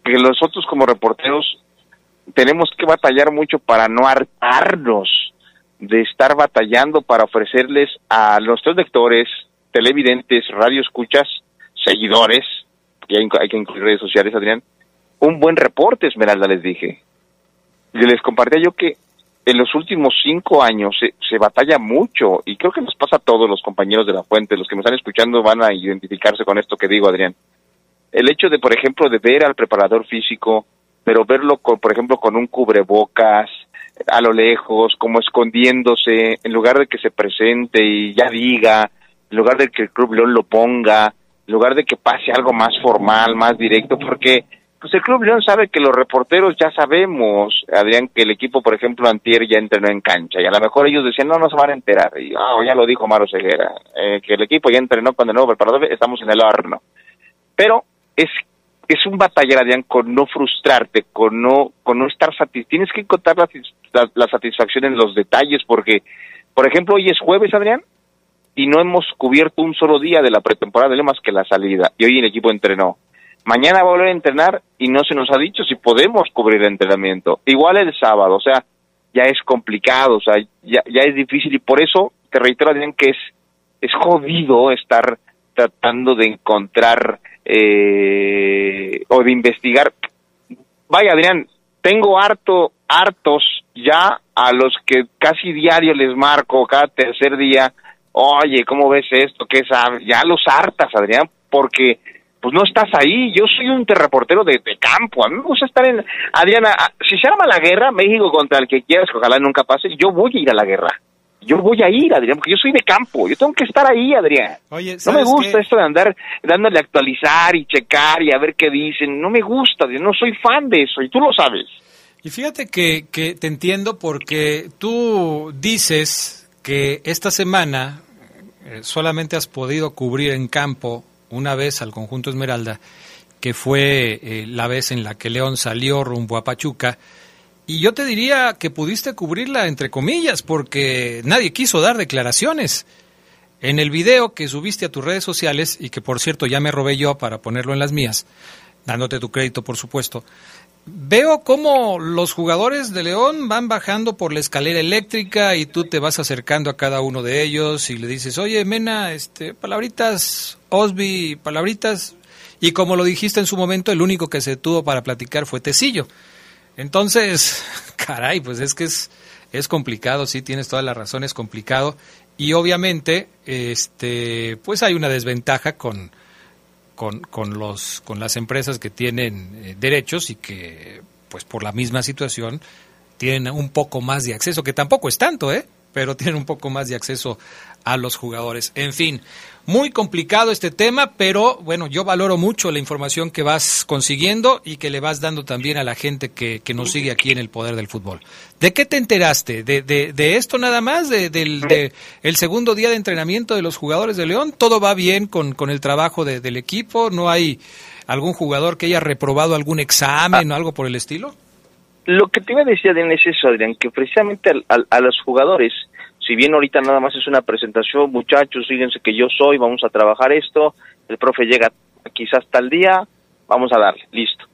nosotros como reporteros tenemos que batallar mucho para no hartarnos de estar batallando para ofrecerles a nuestros lectores, televidentes, radioescuchas, seguidores, que hay que incluir redes sociales, Adrián, un buen reporte, Esmeralda, les dije. Les compartía yo que en los últimos cinco años se, se, batalla mucho y creo que nos pasa a todos los compañeros de la fuente, los que me están escuchando van a identificarse con esto que digo, Adrián. El hecho de, por ejemplo, de ver al preparador físico, pero verlo, con, por ejemplo, con un cubrebocas, a lo lejos, como escondiéndose, en lugar de que se presente y ya diga, en lugar de que el Club León lo ponga, en lugar de que pase algo más formal, más directo, porque pues el Club León sabe que los reporteros ya sabemos, Adrián, que el equipo, por ejemplo, Antier ya entrenó en cancha, y a lo mejor ellos decían, no, no se van a enterar, y oh, ya lo dijo Maro Ceguera, eh, que el equipo ya entrenó con el nuevo preparador, estamos en el horno. Pero es es un batallar, Adrián, con no frustrarte, con no, con no estar satisfecho. Tienes que encontrar la, la, la, satisfacción en los detalles, porque, por ejemplo, hoy es jueves, Adrián, y no hemos cubierto un solo día de la pretemporada de más que la salida, y hoy el equipo entrenó. Mañana va a volver a entrenar y no se nos ha dicho si podemos cubrir el entrenamiento. Igual el sábado, o sea, ya es complicado, o sea, ya, es difícil, y por eso te reitero, Adrián, que es, es jodido estar tratando de encontrar eh, o de investigar. Vaya, Adrián, tengo harto, hartos ya a los que casi diario les marco, cada tercer día, oye, ¿cómo ves esto? ¿Qué sabes? Ya los hartas, Adrián, porque pues no estás ahí. Yo soy un reportero de, de, campo. A mí me gusta estar en... Adriana, si se arma la guerra, México contra el que quieras, que ojalá nunca pase, yo voy a ir a la guerra yo voy a ir, Adrián, porque yo soy de campo, yo tengo que estar ahí, Adrián. Oye, no me gusta qué? esto de andar dándole a actualizar y checar y a ver qué dicen, no me gusta, no soy fan de eso y tú lo sabes. Y fíjate que, que te entiendo porque tú dices que esta semana eh, solamente has podido cubrir en campo una vez al conjunto Esmeralda, que fue eh, la vez en la que León salió rumbo a Pachuca, y yo te diría que pudiste cubrirla entre comillas, porque nadie quiso dar declaraciones. En el video que subiste a tus redes sociales, y que por cierto ya me robé yo para ponerlo en las mías, dándote tu crédito por supuesto, veo cómo los jugadores de León van bajando por la escalera eléctrica y tú te vas acercando a cada uno de ellos y le dices, oye Mena, este, palabritas, Osby, palabritas, y como lo dijiste en su momento, el único que se tuvo para platicar fue Tecillo. Entonces, caray, pues es que es, es complicado, sí, tienes toda la razón, es complicado. Y obviamente, este, pues hay una desventaja con, con, con, los, con las empresas que tienen eh, derechos y que, pues por la misma situación, tienen un poco más de acceso, que tampoco es tanto, ¿eh? Pero tienen un poco más de acceso a los jugadores. En fin, muy complicado este tema, pero bueno, yo valoro mucho la información que vas consiguiendo y que le vas dando también a la gente que, nos sigue aquí en el Poder del Fútbol. ¿De qué te enteraste? ¿De, esto nada más? ¿De, del de el segundo día de entrenamiento de los jugadores de León? ¿Todo va bien con, con el trabajo de, del equipo? ¿No hay algún jugador que haya reprobado algún examen o algo por el estilo? Lo que te iba a decir, Adrián, es eso, Adrián, que precisamente a los jugadores si bien ahorita nada más es una presentación, muchachos, fíjense que yo soy, vamos a trabajar esto, el profe llega quizás tal día, vamos a darle, listo.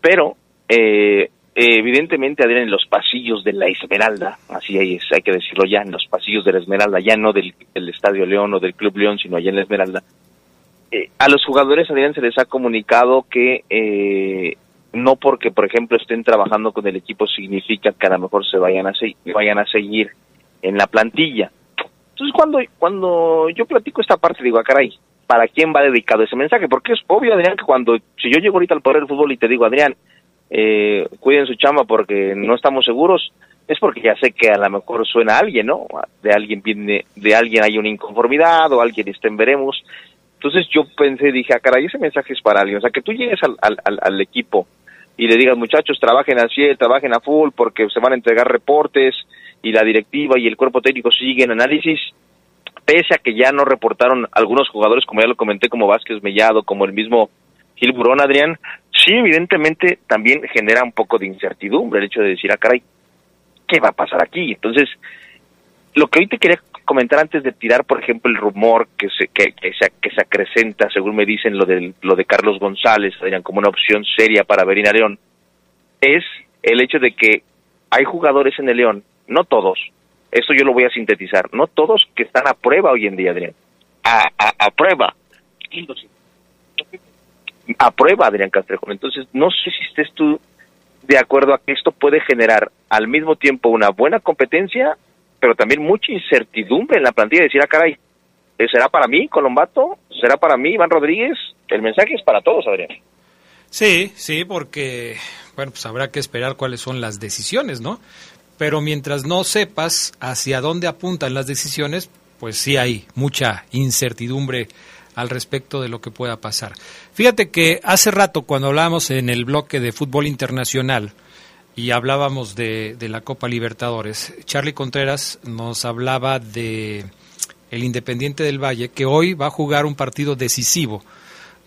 Pero, eh, evidentemente, Adrián, en los pasillos de la Esmeralda, así hay, hay que decirlo ya, en los pasillos de la Esmeralda, ya no del, del Estadio León o del Club León, sino allá en la Esmeralda, eh, a los jugadores, Adrián, se les ha comunicado que eh, no porque, por ejemplo, estén trabajando con el equipo significa que a lo mejor se vayan a, se- vayan a seguir en la plantilla. Entonces, cuando, cuando yo platico esta parte, digo, ah, caray, ¿para quién va dedicado ese mensaje? Porque es obvio, Adrián, que cuando, si yo llego ahorita al poder del fútbol y te digo, Adrián, eh, cuiden su chamba porque no estamos seguros, es porque ya sé que a lo mejor suena a alguien, ¿no? De alguien viene, de alguien hay una inconformidad o alguien está en veremos. Entonces yo pensé, dije, ah, caray, ese mensaje es para alguien. O sea, que tú llegues al, al, al, equipo y le digas, muchachos, trabajen al 100, trabajen a full porque se van a entregar reportes y la directiva y el cuerpo técnico siguen análisis, pese a que ya no reportaron algunos jugadores, como ya lo comenté, como Vázquez Mellado, como el mismo Gil Burón, Adrián, sí, evidentemente también genera un poco de incertidumbre el hecho de decir, ah, caray, ¿qué va a pasar aquí? Entonces, lo que hoy te quería comentar antes de tirar, por ejemplo, el rumor que se, que, que se, que se acrecenta, según me dicen, lo, del, lo de Carlos González, Adrián, como una opción seria para venir a León, es el hecho de que hay jugadores en el León, no todos, esto yo lo voy a sintetizar, no todos que están a prueba hoy en día, Adrián, a, a, a prueba, a prueba, Adrián Castrejón. Entonces, no sé si estés tú de acuerdo a que esto puede generar al mismo tiempo una buena competencia, pero también mucha incertidumbre en la plantilla, decir, ah, caray, ¿eh, ¿será para mí, Colombato? ¿Será para mí, Iván Rodríguez? El mensaje es para todos, Adrián. Sí, sí, porque, bueno, pues habrá que esperar cuáles son las decisiones, ¿no? Pero mientras no sepas hacia dónde apuntan las decisiones, pues sí hay mucha incertidumbre al respecto de lo que pueda pasar. Fíjate que hace rato cuando hablábamos en el bloque de fútbol internacional y hablábamos de, de la Copa Libertadores, Charlie Contreras nos hablaba de el Independiente del Valle que hoy va a jugar un partido decisivo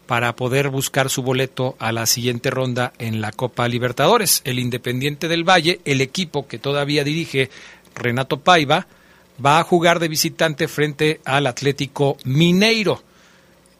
para poder buscar su boleto a la siguiente ronda en la Copa Libertadores. El Independiente del Valle, el equipo que todavía dirige Renato Paiva, va a jugar de visitante frente al Atlético Mineiro.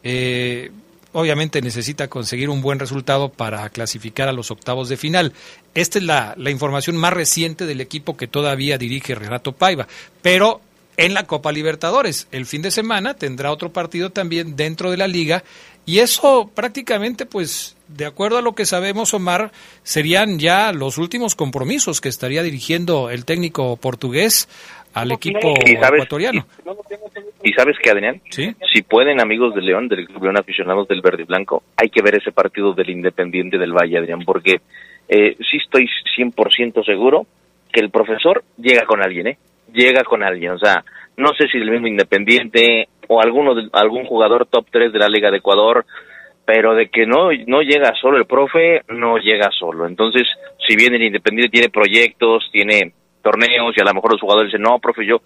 Eh, obviamente necesita conseguir un buen resultado para clasificar a los octavos de final. Esta es la, información más reciente del equipo que todavía dirige Renato Paiva. Pero en la Copa Libertadores, el fin de semana tendrá otro partido también dentro de la liga y eso prácticamente, pues, de acuerdo a lo que sabemos, Omar, serían ya los últimos compromisos que estaría dirigiendo el técnico portugués al equipo Y sabes- ecuatoriano. ¿Y sabes qué, Adrián? ¿Sí? Si pueden, amigos del León, del Club León aficionados del Verde y Blanco, hay que ver ese partido del Independiente del Valle, Adrián, porque eh, sí estoy 100% seguro que el profesor llega con alguien, ¿eh? Llega con alguien, o sea, no sé si el mismo Independiente o alguno de- algún jugador top 3 de la Liga de Ecuador, pero de que no no llega solo el profe, no llega solo. Entonces, si bien el Independiente tiene proyectos, tiene torneos y a lo mejor los jugadores dicen, no, profe, yo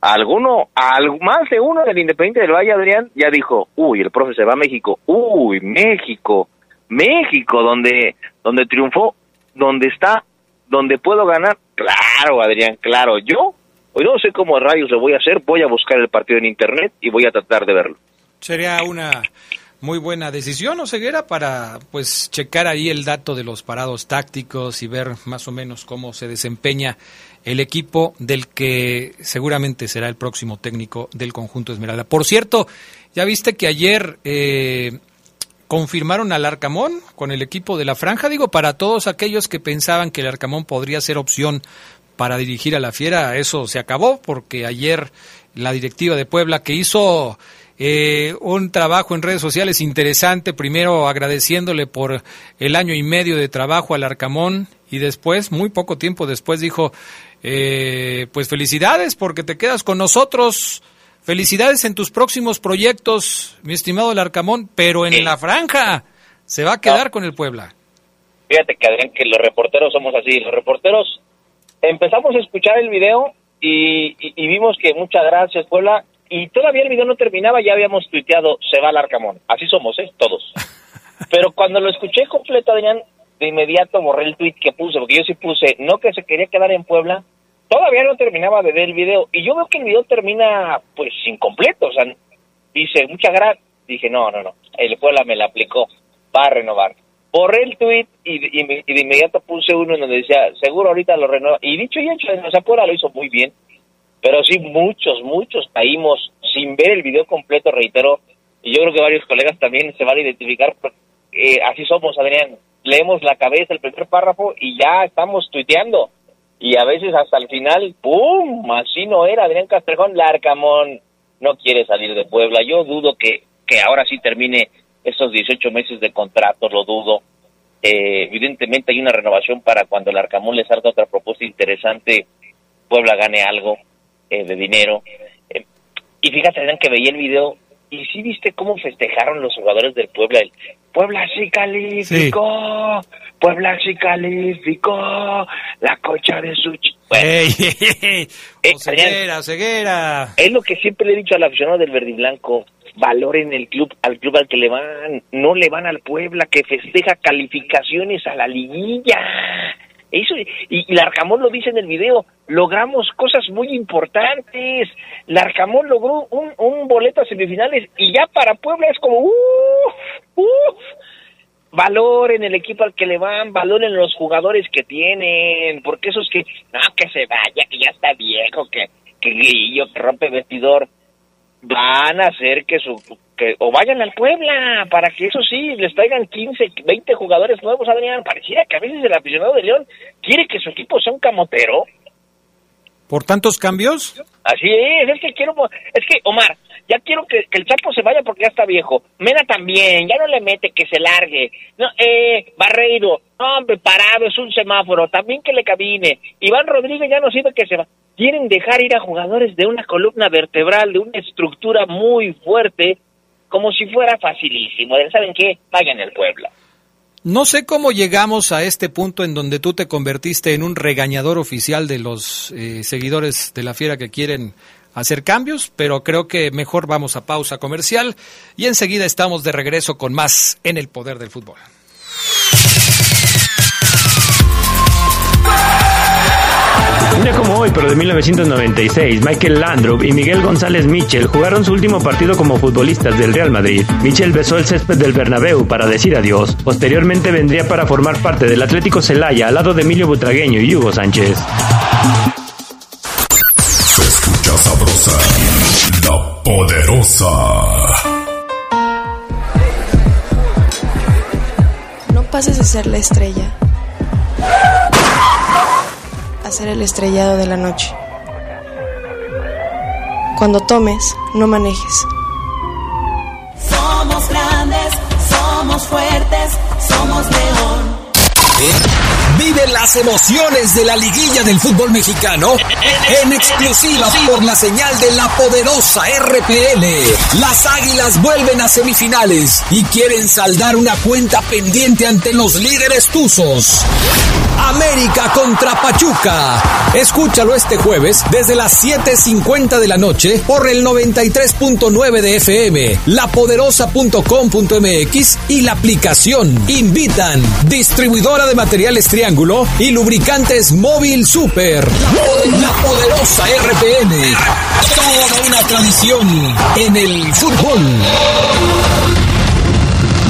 alguno, al- más de uno del Independiente del Valle, Adrián, ya dijo, uy, el profe se va a México, uy, México, México, donde, donde triunfó, donde está, donde puedo ganar, claro, Adrián, claro, yo, hoy no sé cómo rayos lo voy a hacer, voy a buscar el partido en internet y voy a tratar de verlo. Sería una muy buena decisión, ¿no, Ceguera? Para, pues, checar ahí el dato de los parados tácticos y ver más o menos cómo se desempeña el equipo del que seguramente será el próximo técnico del conjunto Esmeralda. Por cierto, ya viste que ayer eh, confirmaron al Arcamón con el equipo de la Franja. Digo, para todos aquellos que pensaban que el Arcamón podría ser opción para dirigir a la Fiera, eso se acabó porque ayer la directiva de Puebla que hizo eh, un trabajo en redes sociales interesante, primero agradeciéndole por el año y medio de trabajo al Arcamón y después, muy poco tiempo después, dijo, eh, pues felicidades porque te quedas con nosotros, felicidades en tus próximos proyectos, mi estimado el Arcamón, pero en la franja se va a quedar con el Puebla. Fíjate que Adrián, que los reporteros somos así, los reporteros empezamos a escuchar el video y, y vimos que muchas gracias Puebla y todavía el video no terminaba, ya habíamos tuiteado, se va al Arcamón. Así somos, ¿eh? Todos. Pero cuando lo escuché completo, Adrián, de inmediato borré el tweet que puse, porque yo sí puse, no que se quería quedar en Puebla, todavía no terminaba de ver el video. Y yo veo que el video termina, pues, incompleto. O sea, dice, mucha gracias. Dije, no, no, no, el Puebla me la aplicó, va a renovar. Borré el tweet y, de inmediato puse uno en donde decía, seguro ahorita lo renueva. Y dicho y hecho, o sea, Puebla lo hizo muy bien pero sí muchos, muchos caímos sin ver el video completo, reitero, y yo creo que varios colegas también se van a identificar, eh, así somos, Adrián, leemos la cabeza, el primer párrafo y ya estamos tuiteando, y a veces hasta el final, ¡pum!, así no era, Adrián Castrejón, Larcamón no quiere salir de Puebla, yo dudo que, que ahora sí termine esos 18 meses de contrato, lo dudo, eh, evidentemente hay una renovación para cuando el Arcamón le salga otra propuesta interesante, Puebla gane algo, eh, de dinero. Eh, y fíjate, que veía el video y sí viste cómo festejaron los jugadores del Puebla. El Puebla sí calificó, Puebla sí calificó, la cocha de su... Eh, ceguera, ceguera. Es lo que siempre le he dicho al aficionado del verde y blanco. Valoren el club, al club al que le van. No le van al Puebla que festeja calificaciones a la liguilla eso, y, Larcamón lo dice en el video, logramos cosas muy importantes. Larcamón logró un, un boleto a semifinales y ya para Puebla es como, uff, uff. Valor en el equipo al que le van, valor en los jugadores que tienen, porque esos que, no, que se vaya, que ya está viejo, que, que grillo, que rompe vestidor, van a hacer que su que o vayan al Puebla para que eso sí les traigan 15, 20 jugadores nuevos, Adrián. Pareciera que a veces el aficionado de León quiere que su equipo sea un camotero. ¿Por tantos cambios? Así es, es que quiero, es que Omar, ya quiero que, el Chapo se vaya porque ya está viejo. Mena también, ya no le mete que se largue. No, eh, Barreiro, hombre, parado, es un semáforo, también que le cabine. Iván Rodríguez ya no sirve que se va. Quieren dejar ir a jugadores de una columna vertebral, de una estructura muy fuerte, como si fuera facilísimo. ¿Saben qué? Vayan al pueblo. No sé cómo llegamos a este punto en donde tú te convertiste en un regañador oficial de los eh, seguidores de la fiera que quieren hacer cambios, pero creo que mejor vamos a pausa comercial y enseguida estamos de regreso con más en el poder del fútbol. Un día como hoy, pero de 1996, Michael Landrop y Miguel González Mitchell jugaron su último partido como futbolistas del Real Madrid. Mitchell besó el césped del Bernabéu para decir adiós. Posteriormente vendría para formar parte del Atlético Celaya al lado de Emilio Butragueño y Hugo Sánchez. Se escucha sabrosa, la poderosa. No pases a ser la estrella hacer el estrellado de la noche. Cuando tomes, no manejes. Somos grandes, somos fuertes, somos león. Vive las emociones de la liguilla del fútbol mexicano en exclusiva por la señal de la poderosa RPL. Las Águilas vuelven a semifinales y quieren saldar una cuenta pendiente ante los líderes tuzos. América contra Pachuca. Escúchalo este jueves desde las 7.50 de la noche por el 93.9 de FM, lapoderosa.com.mx y la aplicación. Invitan distribuidora de materiales Triángulo y lubricantes Móvil Super. La poderosa RPN. Toda una tradición en el fútbol.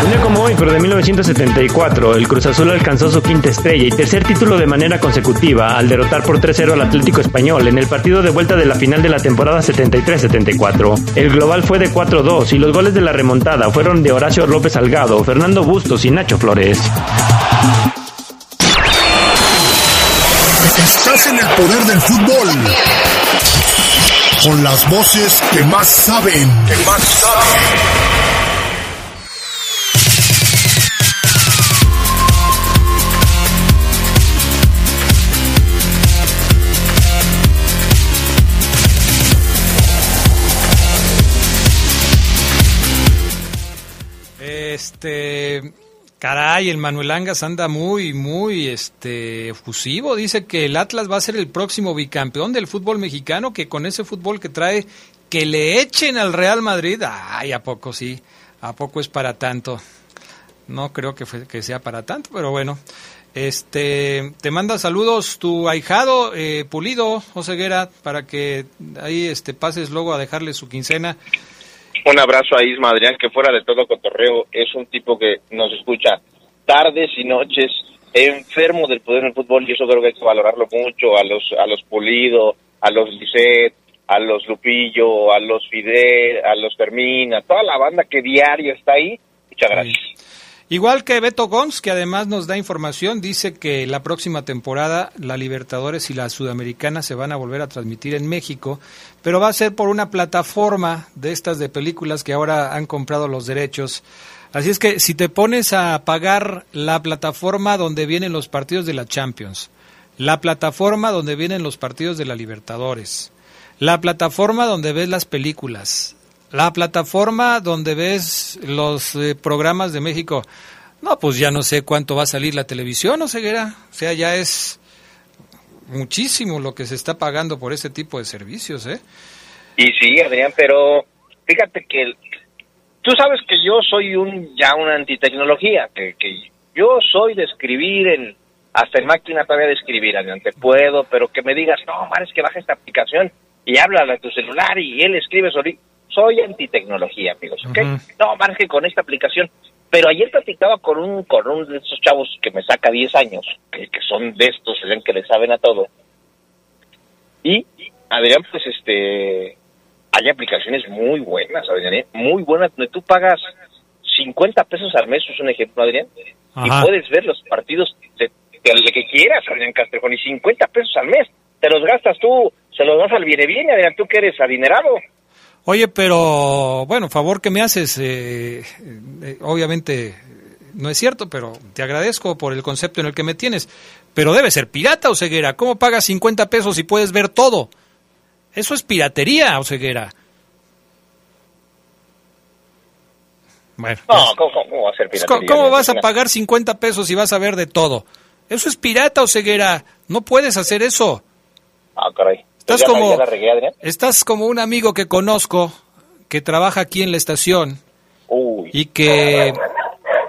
Un día como hoy, pero de 1974, el Cruz Azul alcanzó su quinta estrella y tercer título de manera consecutiva al derrotar por 3-0 al Atlético Español en el partido de vuelta de la final de la temporada 73-74. El global fue de 4-2 y los goles de la remontada fueron de Horacio López Salgado, Fernando Bustos y Nacho Flores. Estás en el poder del fútbol. Con las voces que más saben. Que más saben. Caray, el Manuel Angas anda muy, muy, este, efusivo. Dice que el Atlas va a ser el próximo bicampeón del fútbol mexicano, que con ese fútbol que trae, que le echen al Real Madrid. Ay, ¿a poco sí? ¿A poco es para tanto? No creo que, que sea para tanto, pero bueno. Este, te manda saludos tu ahijado eh, Pulido, Oseguera, para que ahí este, pases luego a dejarle su quincena. Un abrazo a Isma Adrián, que fuera de todo cotorreo es un tipo que nos escucha tardes y noches, enfermo del poder del fútbol, y eso creo que hay que valorarlo mucho, a los, a los Pulido, a los Lisset, a los Lupillo, a los Fidel, a los Fermín, a toda la banda que diario está ahí. Muchas gracias. Igual que Beto Gons, que además nos da información, dice que la próxima temporada la Libertadores y la Sudamericana se van a volver a transmitir en México, pero va a ser por una plataforma de estas de películas que ahora han comprado los derechos. Así es que si te pones a pagar la plataforma donde vienen los partidos de la Champions, la plataforma donde vienen los partidos de la Libertadores, la plataforma donde ves las películas, la plataforma donde ves los eh, programas de México, no, pues ya no sé cuánto va a salir la televisión, ¿o ceguera? O sea, ya es muchísimo lo que se está pagando por ese tipo de servicios, ¿eh? Y sí, Adrián, pero fíjate que tú sabes que yo soy un ya una antitecnología, que, que yo soy de escribir en hasta en máquina todavía de escribir, Adrián, te puedo, pero que me digas, no, Mar, es que baja esta aplicación y habla a tu celular y él escribe sobre soy antitecnología, amigos, ¿ok? No, que con esta aplicación. Pero ayer platicaba con un, con uno de esos chavos que me saca 10 años, que, son de estos, que le saben a todo. Y, Adrián, pues este, hay aplicaciones muy buenas, Adrián, ¿eh? muy buenas, donde tú pagas 50 pesos al mes, es un ejemplo, Adrián, y puedes ver los partidos de, de, que quieras, Adrián Castrejón, y 50 pesos al mes, te los gastas tú, se los das al viene viene, Adrián, tú que eres adinerado. Oye, pero bueno, favor que me haces, eh, eh, obviamente no es cierto, pero te agradezco por el concepto en el que me tienes. Pero debe ser pirata, o ceguera. ¿Cómo pagas 50 pesos y puedes ver todo? Eso es piratería, o ceguera. Bueno, no, ¿cómo, va a ser piratería? ¿Cómo, vas a pagar 50 pesos y vas a ver de todo? Eso es pirata, o ceguera. No puedes hacer eso. Ah, caray. Estás como, estás como un amigo que conozco que trabaja aquí en la estación y que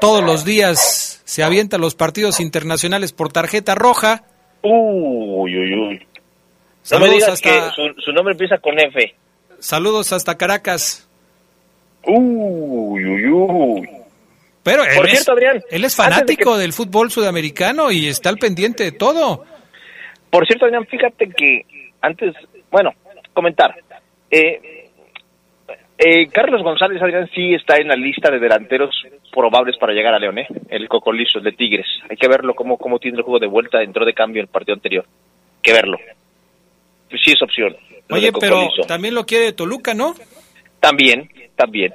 todos los días se avienta los partidos internacionales por tarjeta roja. Uy, uy, uy. No me digas que su, nombre empieza con F. Saludos hasta Caracas. Uy, uy, uy. Pero él, es, él es fanático del fútbol sudamericano y está al pendiente de todo. Por cierto, Adrián, fíjate que antes, bueno, comentar. Eh, eh, Carlos González Adrián sí está en la lista de delanteros probables para llegar a León, ¿eh? el cocolizo de Tigres. Hay que verlo cómo, cómo tiene el juego de vuelta, entró de cambio el partido anterior. Hay que verlo. Sí es opción. Oye, pero también lo quiere Toluca, ¿no? También, también.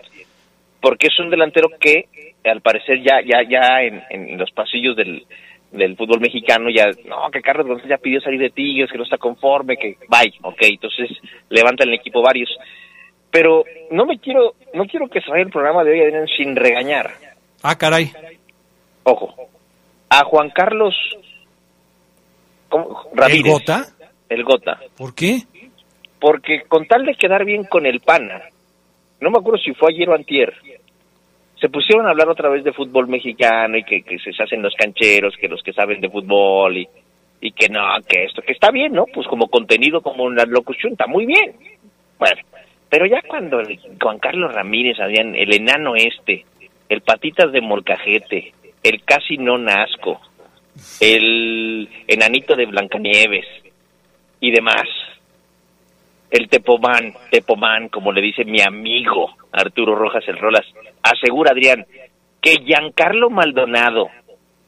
Porque es un delantero que al parecer ya ya ya en los pasillos del, del fútbol mexicano ya, no, que Carlos González ya pidió salir de Tigres, que no está conforme, que bye, ok, entonces levantan el equipo varios. Pero no me quiero, no quiero que se vaya el programa de hoy Adrián, sin regañar. Ah, caray. Ojo, a Juan Carlos ¿cómo? Ramírez. ¿El Gota? El Gota. ¿Por qué? Porque con tal de quedar bien con el PANA, no me acuerdo si fue ayer o antier, se pusieron a hablar otra vez de fútbol mexicano y que, que se hacen los cancheros, que los que saben de fútbol y, y que no, que esto, que está bien, ¿no? Pues como contenido, como una locución, está muy bien. Bueno, pero ya cuando el Juan Carlos Ramírez, Adrián, el enano este, el patitas de molcajete, el casi no nazco, el enanito de Blancanieves y demás, el Tepomán, Tepomán, como le dice mi amigo Arturo Rojas el Rolas, asegura Adrián que Giancarlo Maldonado,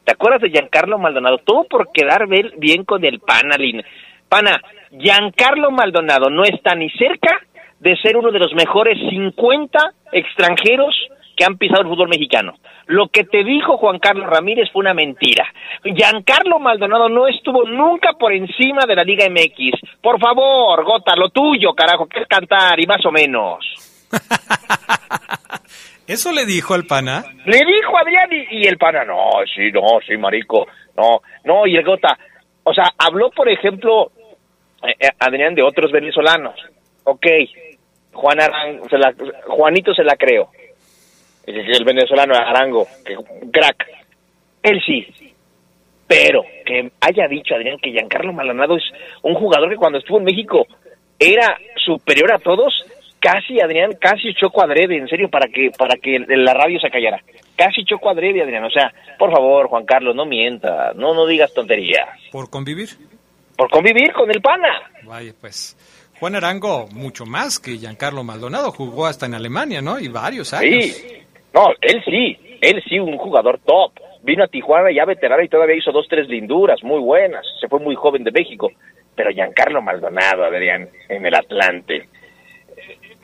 ¿te acuerdas de Giancarlo Maldonado? Todo por quedar bien con el Panalin. Pana, Giancarlo Maldonado no está ni cerca de ser uno de los mejores 50 extranjeros que han pisado el fútbol mexicano. Lo que te dijo Juan Carlos Ramírez fue una mentira. Giancarlo Maldonado no estuvo nunca por encima de la Liga MX. Por favor, Gota, lo tuyo, carajo, que es cantar y más o menos. ¿Eso le dijo al pana? Le dijo Adrián y, y el pana, no, sí, no, sí, marico, no, no, y el Gota, o sea, habló, por ejemplo, eh, eh, Adrián de otros venezolanos. Ok, Juan Arango, se la- Juanito se la creo. El, el venezolano Arango, que un crack. Él sí. Pero que haya dicho Adrián que Giancarlo Maldonado es un jugador que cuando estuvo en México era superior a todos, casi Adrián, casi choco adrede, en serio, para que para que la radio se callara. Casi choco adrede, Adrián. O sea, por favor, Juan Carlos, no mientas, no, no digas tonterías. ¿Por convivir? Por convivir con el pana. Vaya, pues. Juan Arango, mucho más que Giancarlo Maldonado, jugó hasta en Alemania, ¿no? Y varios años. Sí, no, él sí, él sí, un jugador top. Vino a Tijuana ya veterano y todavía hizo dos, tres linduras muy buenas. Se fue muy joven de México. Pero Giancarlo Maldonado, Adrián, en el Atlante.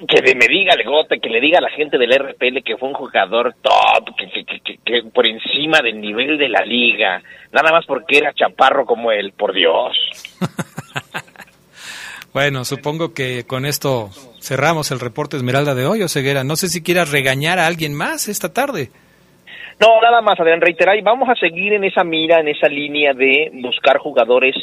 Que me diga el gote, que le diga a la gente del RPL que fue un jugador top, que, que- que- que por encima del nivel de la liga. Nada más porque era chaparro como él, por Dios. Bueno, supongo que con esto cerramos el reporte Esmeralda de hoy, Ceguera. No sé si quieras regañar a alguien más esta tarde. No, nada más, Adrián, reiterar, y vamos a seguir en esa mira, en esa línea de buscar jugadores.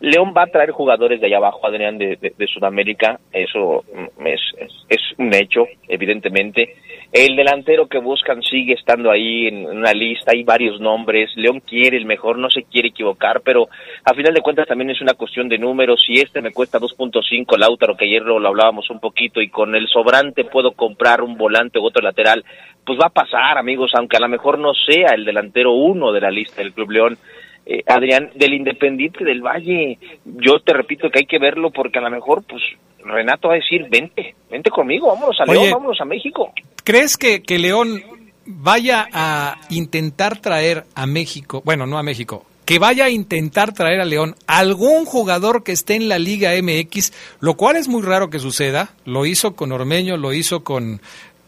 León va a traer jugadores de allá abajo, Adrián, de, de- Sudamérica, eso mm, es un hecho, evidentemente. El delantero que buscan sigue estando ahí en una lista, hay varios nombres. León quiere el mejor, no se quiere equivocar, pero a final de cuentas también es una cuestión de números. Si este me cuesta 2.5, Lautaro, que ayer lo, lo hablábamos un poquito, y con el sobrante puedo comprar un volante u otro lateral, pues va a pasar, amigos, aunque a lo mejor no sea el delantero uno de la lista del Club León. Eh, Adrián, del Independiente del Valle, yo te repito que hay que verlo porque a lo mejor, pues, Renato va a decir, vente, vente conmigo, vámonos a León, vámonos a México. ¿Crees que, que León vaya a intentar traer a México, bueno, no a México, que vaya a intentar traer a León algún jugador que esté en la Liga MX, lo cual es muy raro que suceda? Lo hizo con Ormeño, lo hizo con,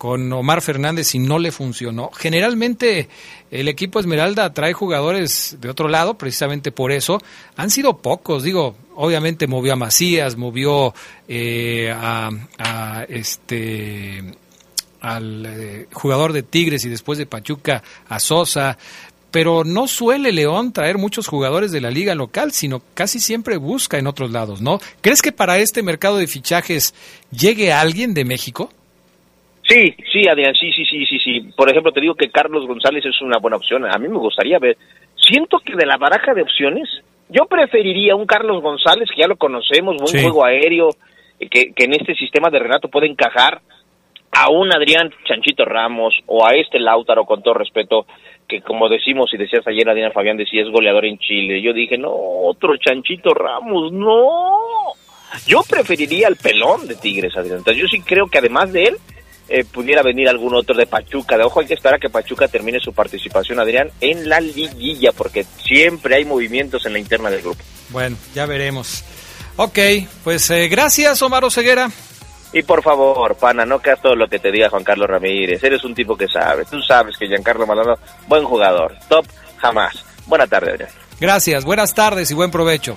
con Omar Fernández y no le funcionó. Generalmente el equipo Esmeralda trae jugadores de otro lado, precisamente por eso. Han sido pocos, digo, obviamente movió a Macías, movió eh, a, a este al eh, jugador de Tigres y después de Pachuca a Sosa, pero no suele León traer muchos jugadores de la liga local, sino casi siempre busca en otros lados, ¿no? ¿Crees que para este mercado de fichajes llegue alguien de México? Sí, sí, Adrián, sí, sí, sí, sí, sí. Por ejemplo, te digo que Carlos González es una buena opción. A mí me gustaría ver. Siento que de la baraja de opciones, yo preferiría un Carlos González, que ya lo conocemos, buen Sí. juego aéreo, eh, que, que en este sistema de Renato puede encajar, a un Adrián Chanchito Ramos o a este Lautaro, con todo respeto, que como decimos y decías ayer, Adrián Fabián decía es goleador en Chile. Yo dije, no, otro Chanchito Ramos, no. Yo preferiría al pelón de Tigres, Adrián. Entonces yo sí creo que además de él, eh, pudiera venir algún otro de Pachuca. De ojo, hay que esperar a que Pachuca termine su participación, Adrián, en la liguilla, porque siempre hay movimientos en la interna del grupo. Bueno, ya veremos. Ok, pues eh, gracias Omar Ceguera. Y por favor, pana, no creas todo lo que te diga Juan Carlos Ramírez. Eres un tipo que sabe. Tú sabes que Giancarlo Maldonado, buen jugador. Top, jamás. Buena tarde, Adrián. Gracias, buenas tardes y buen provecho.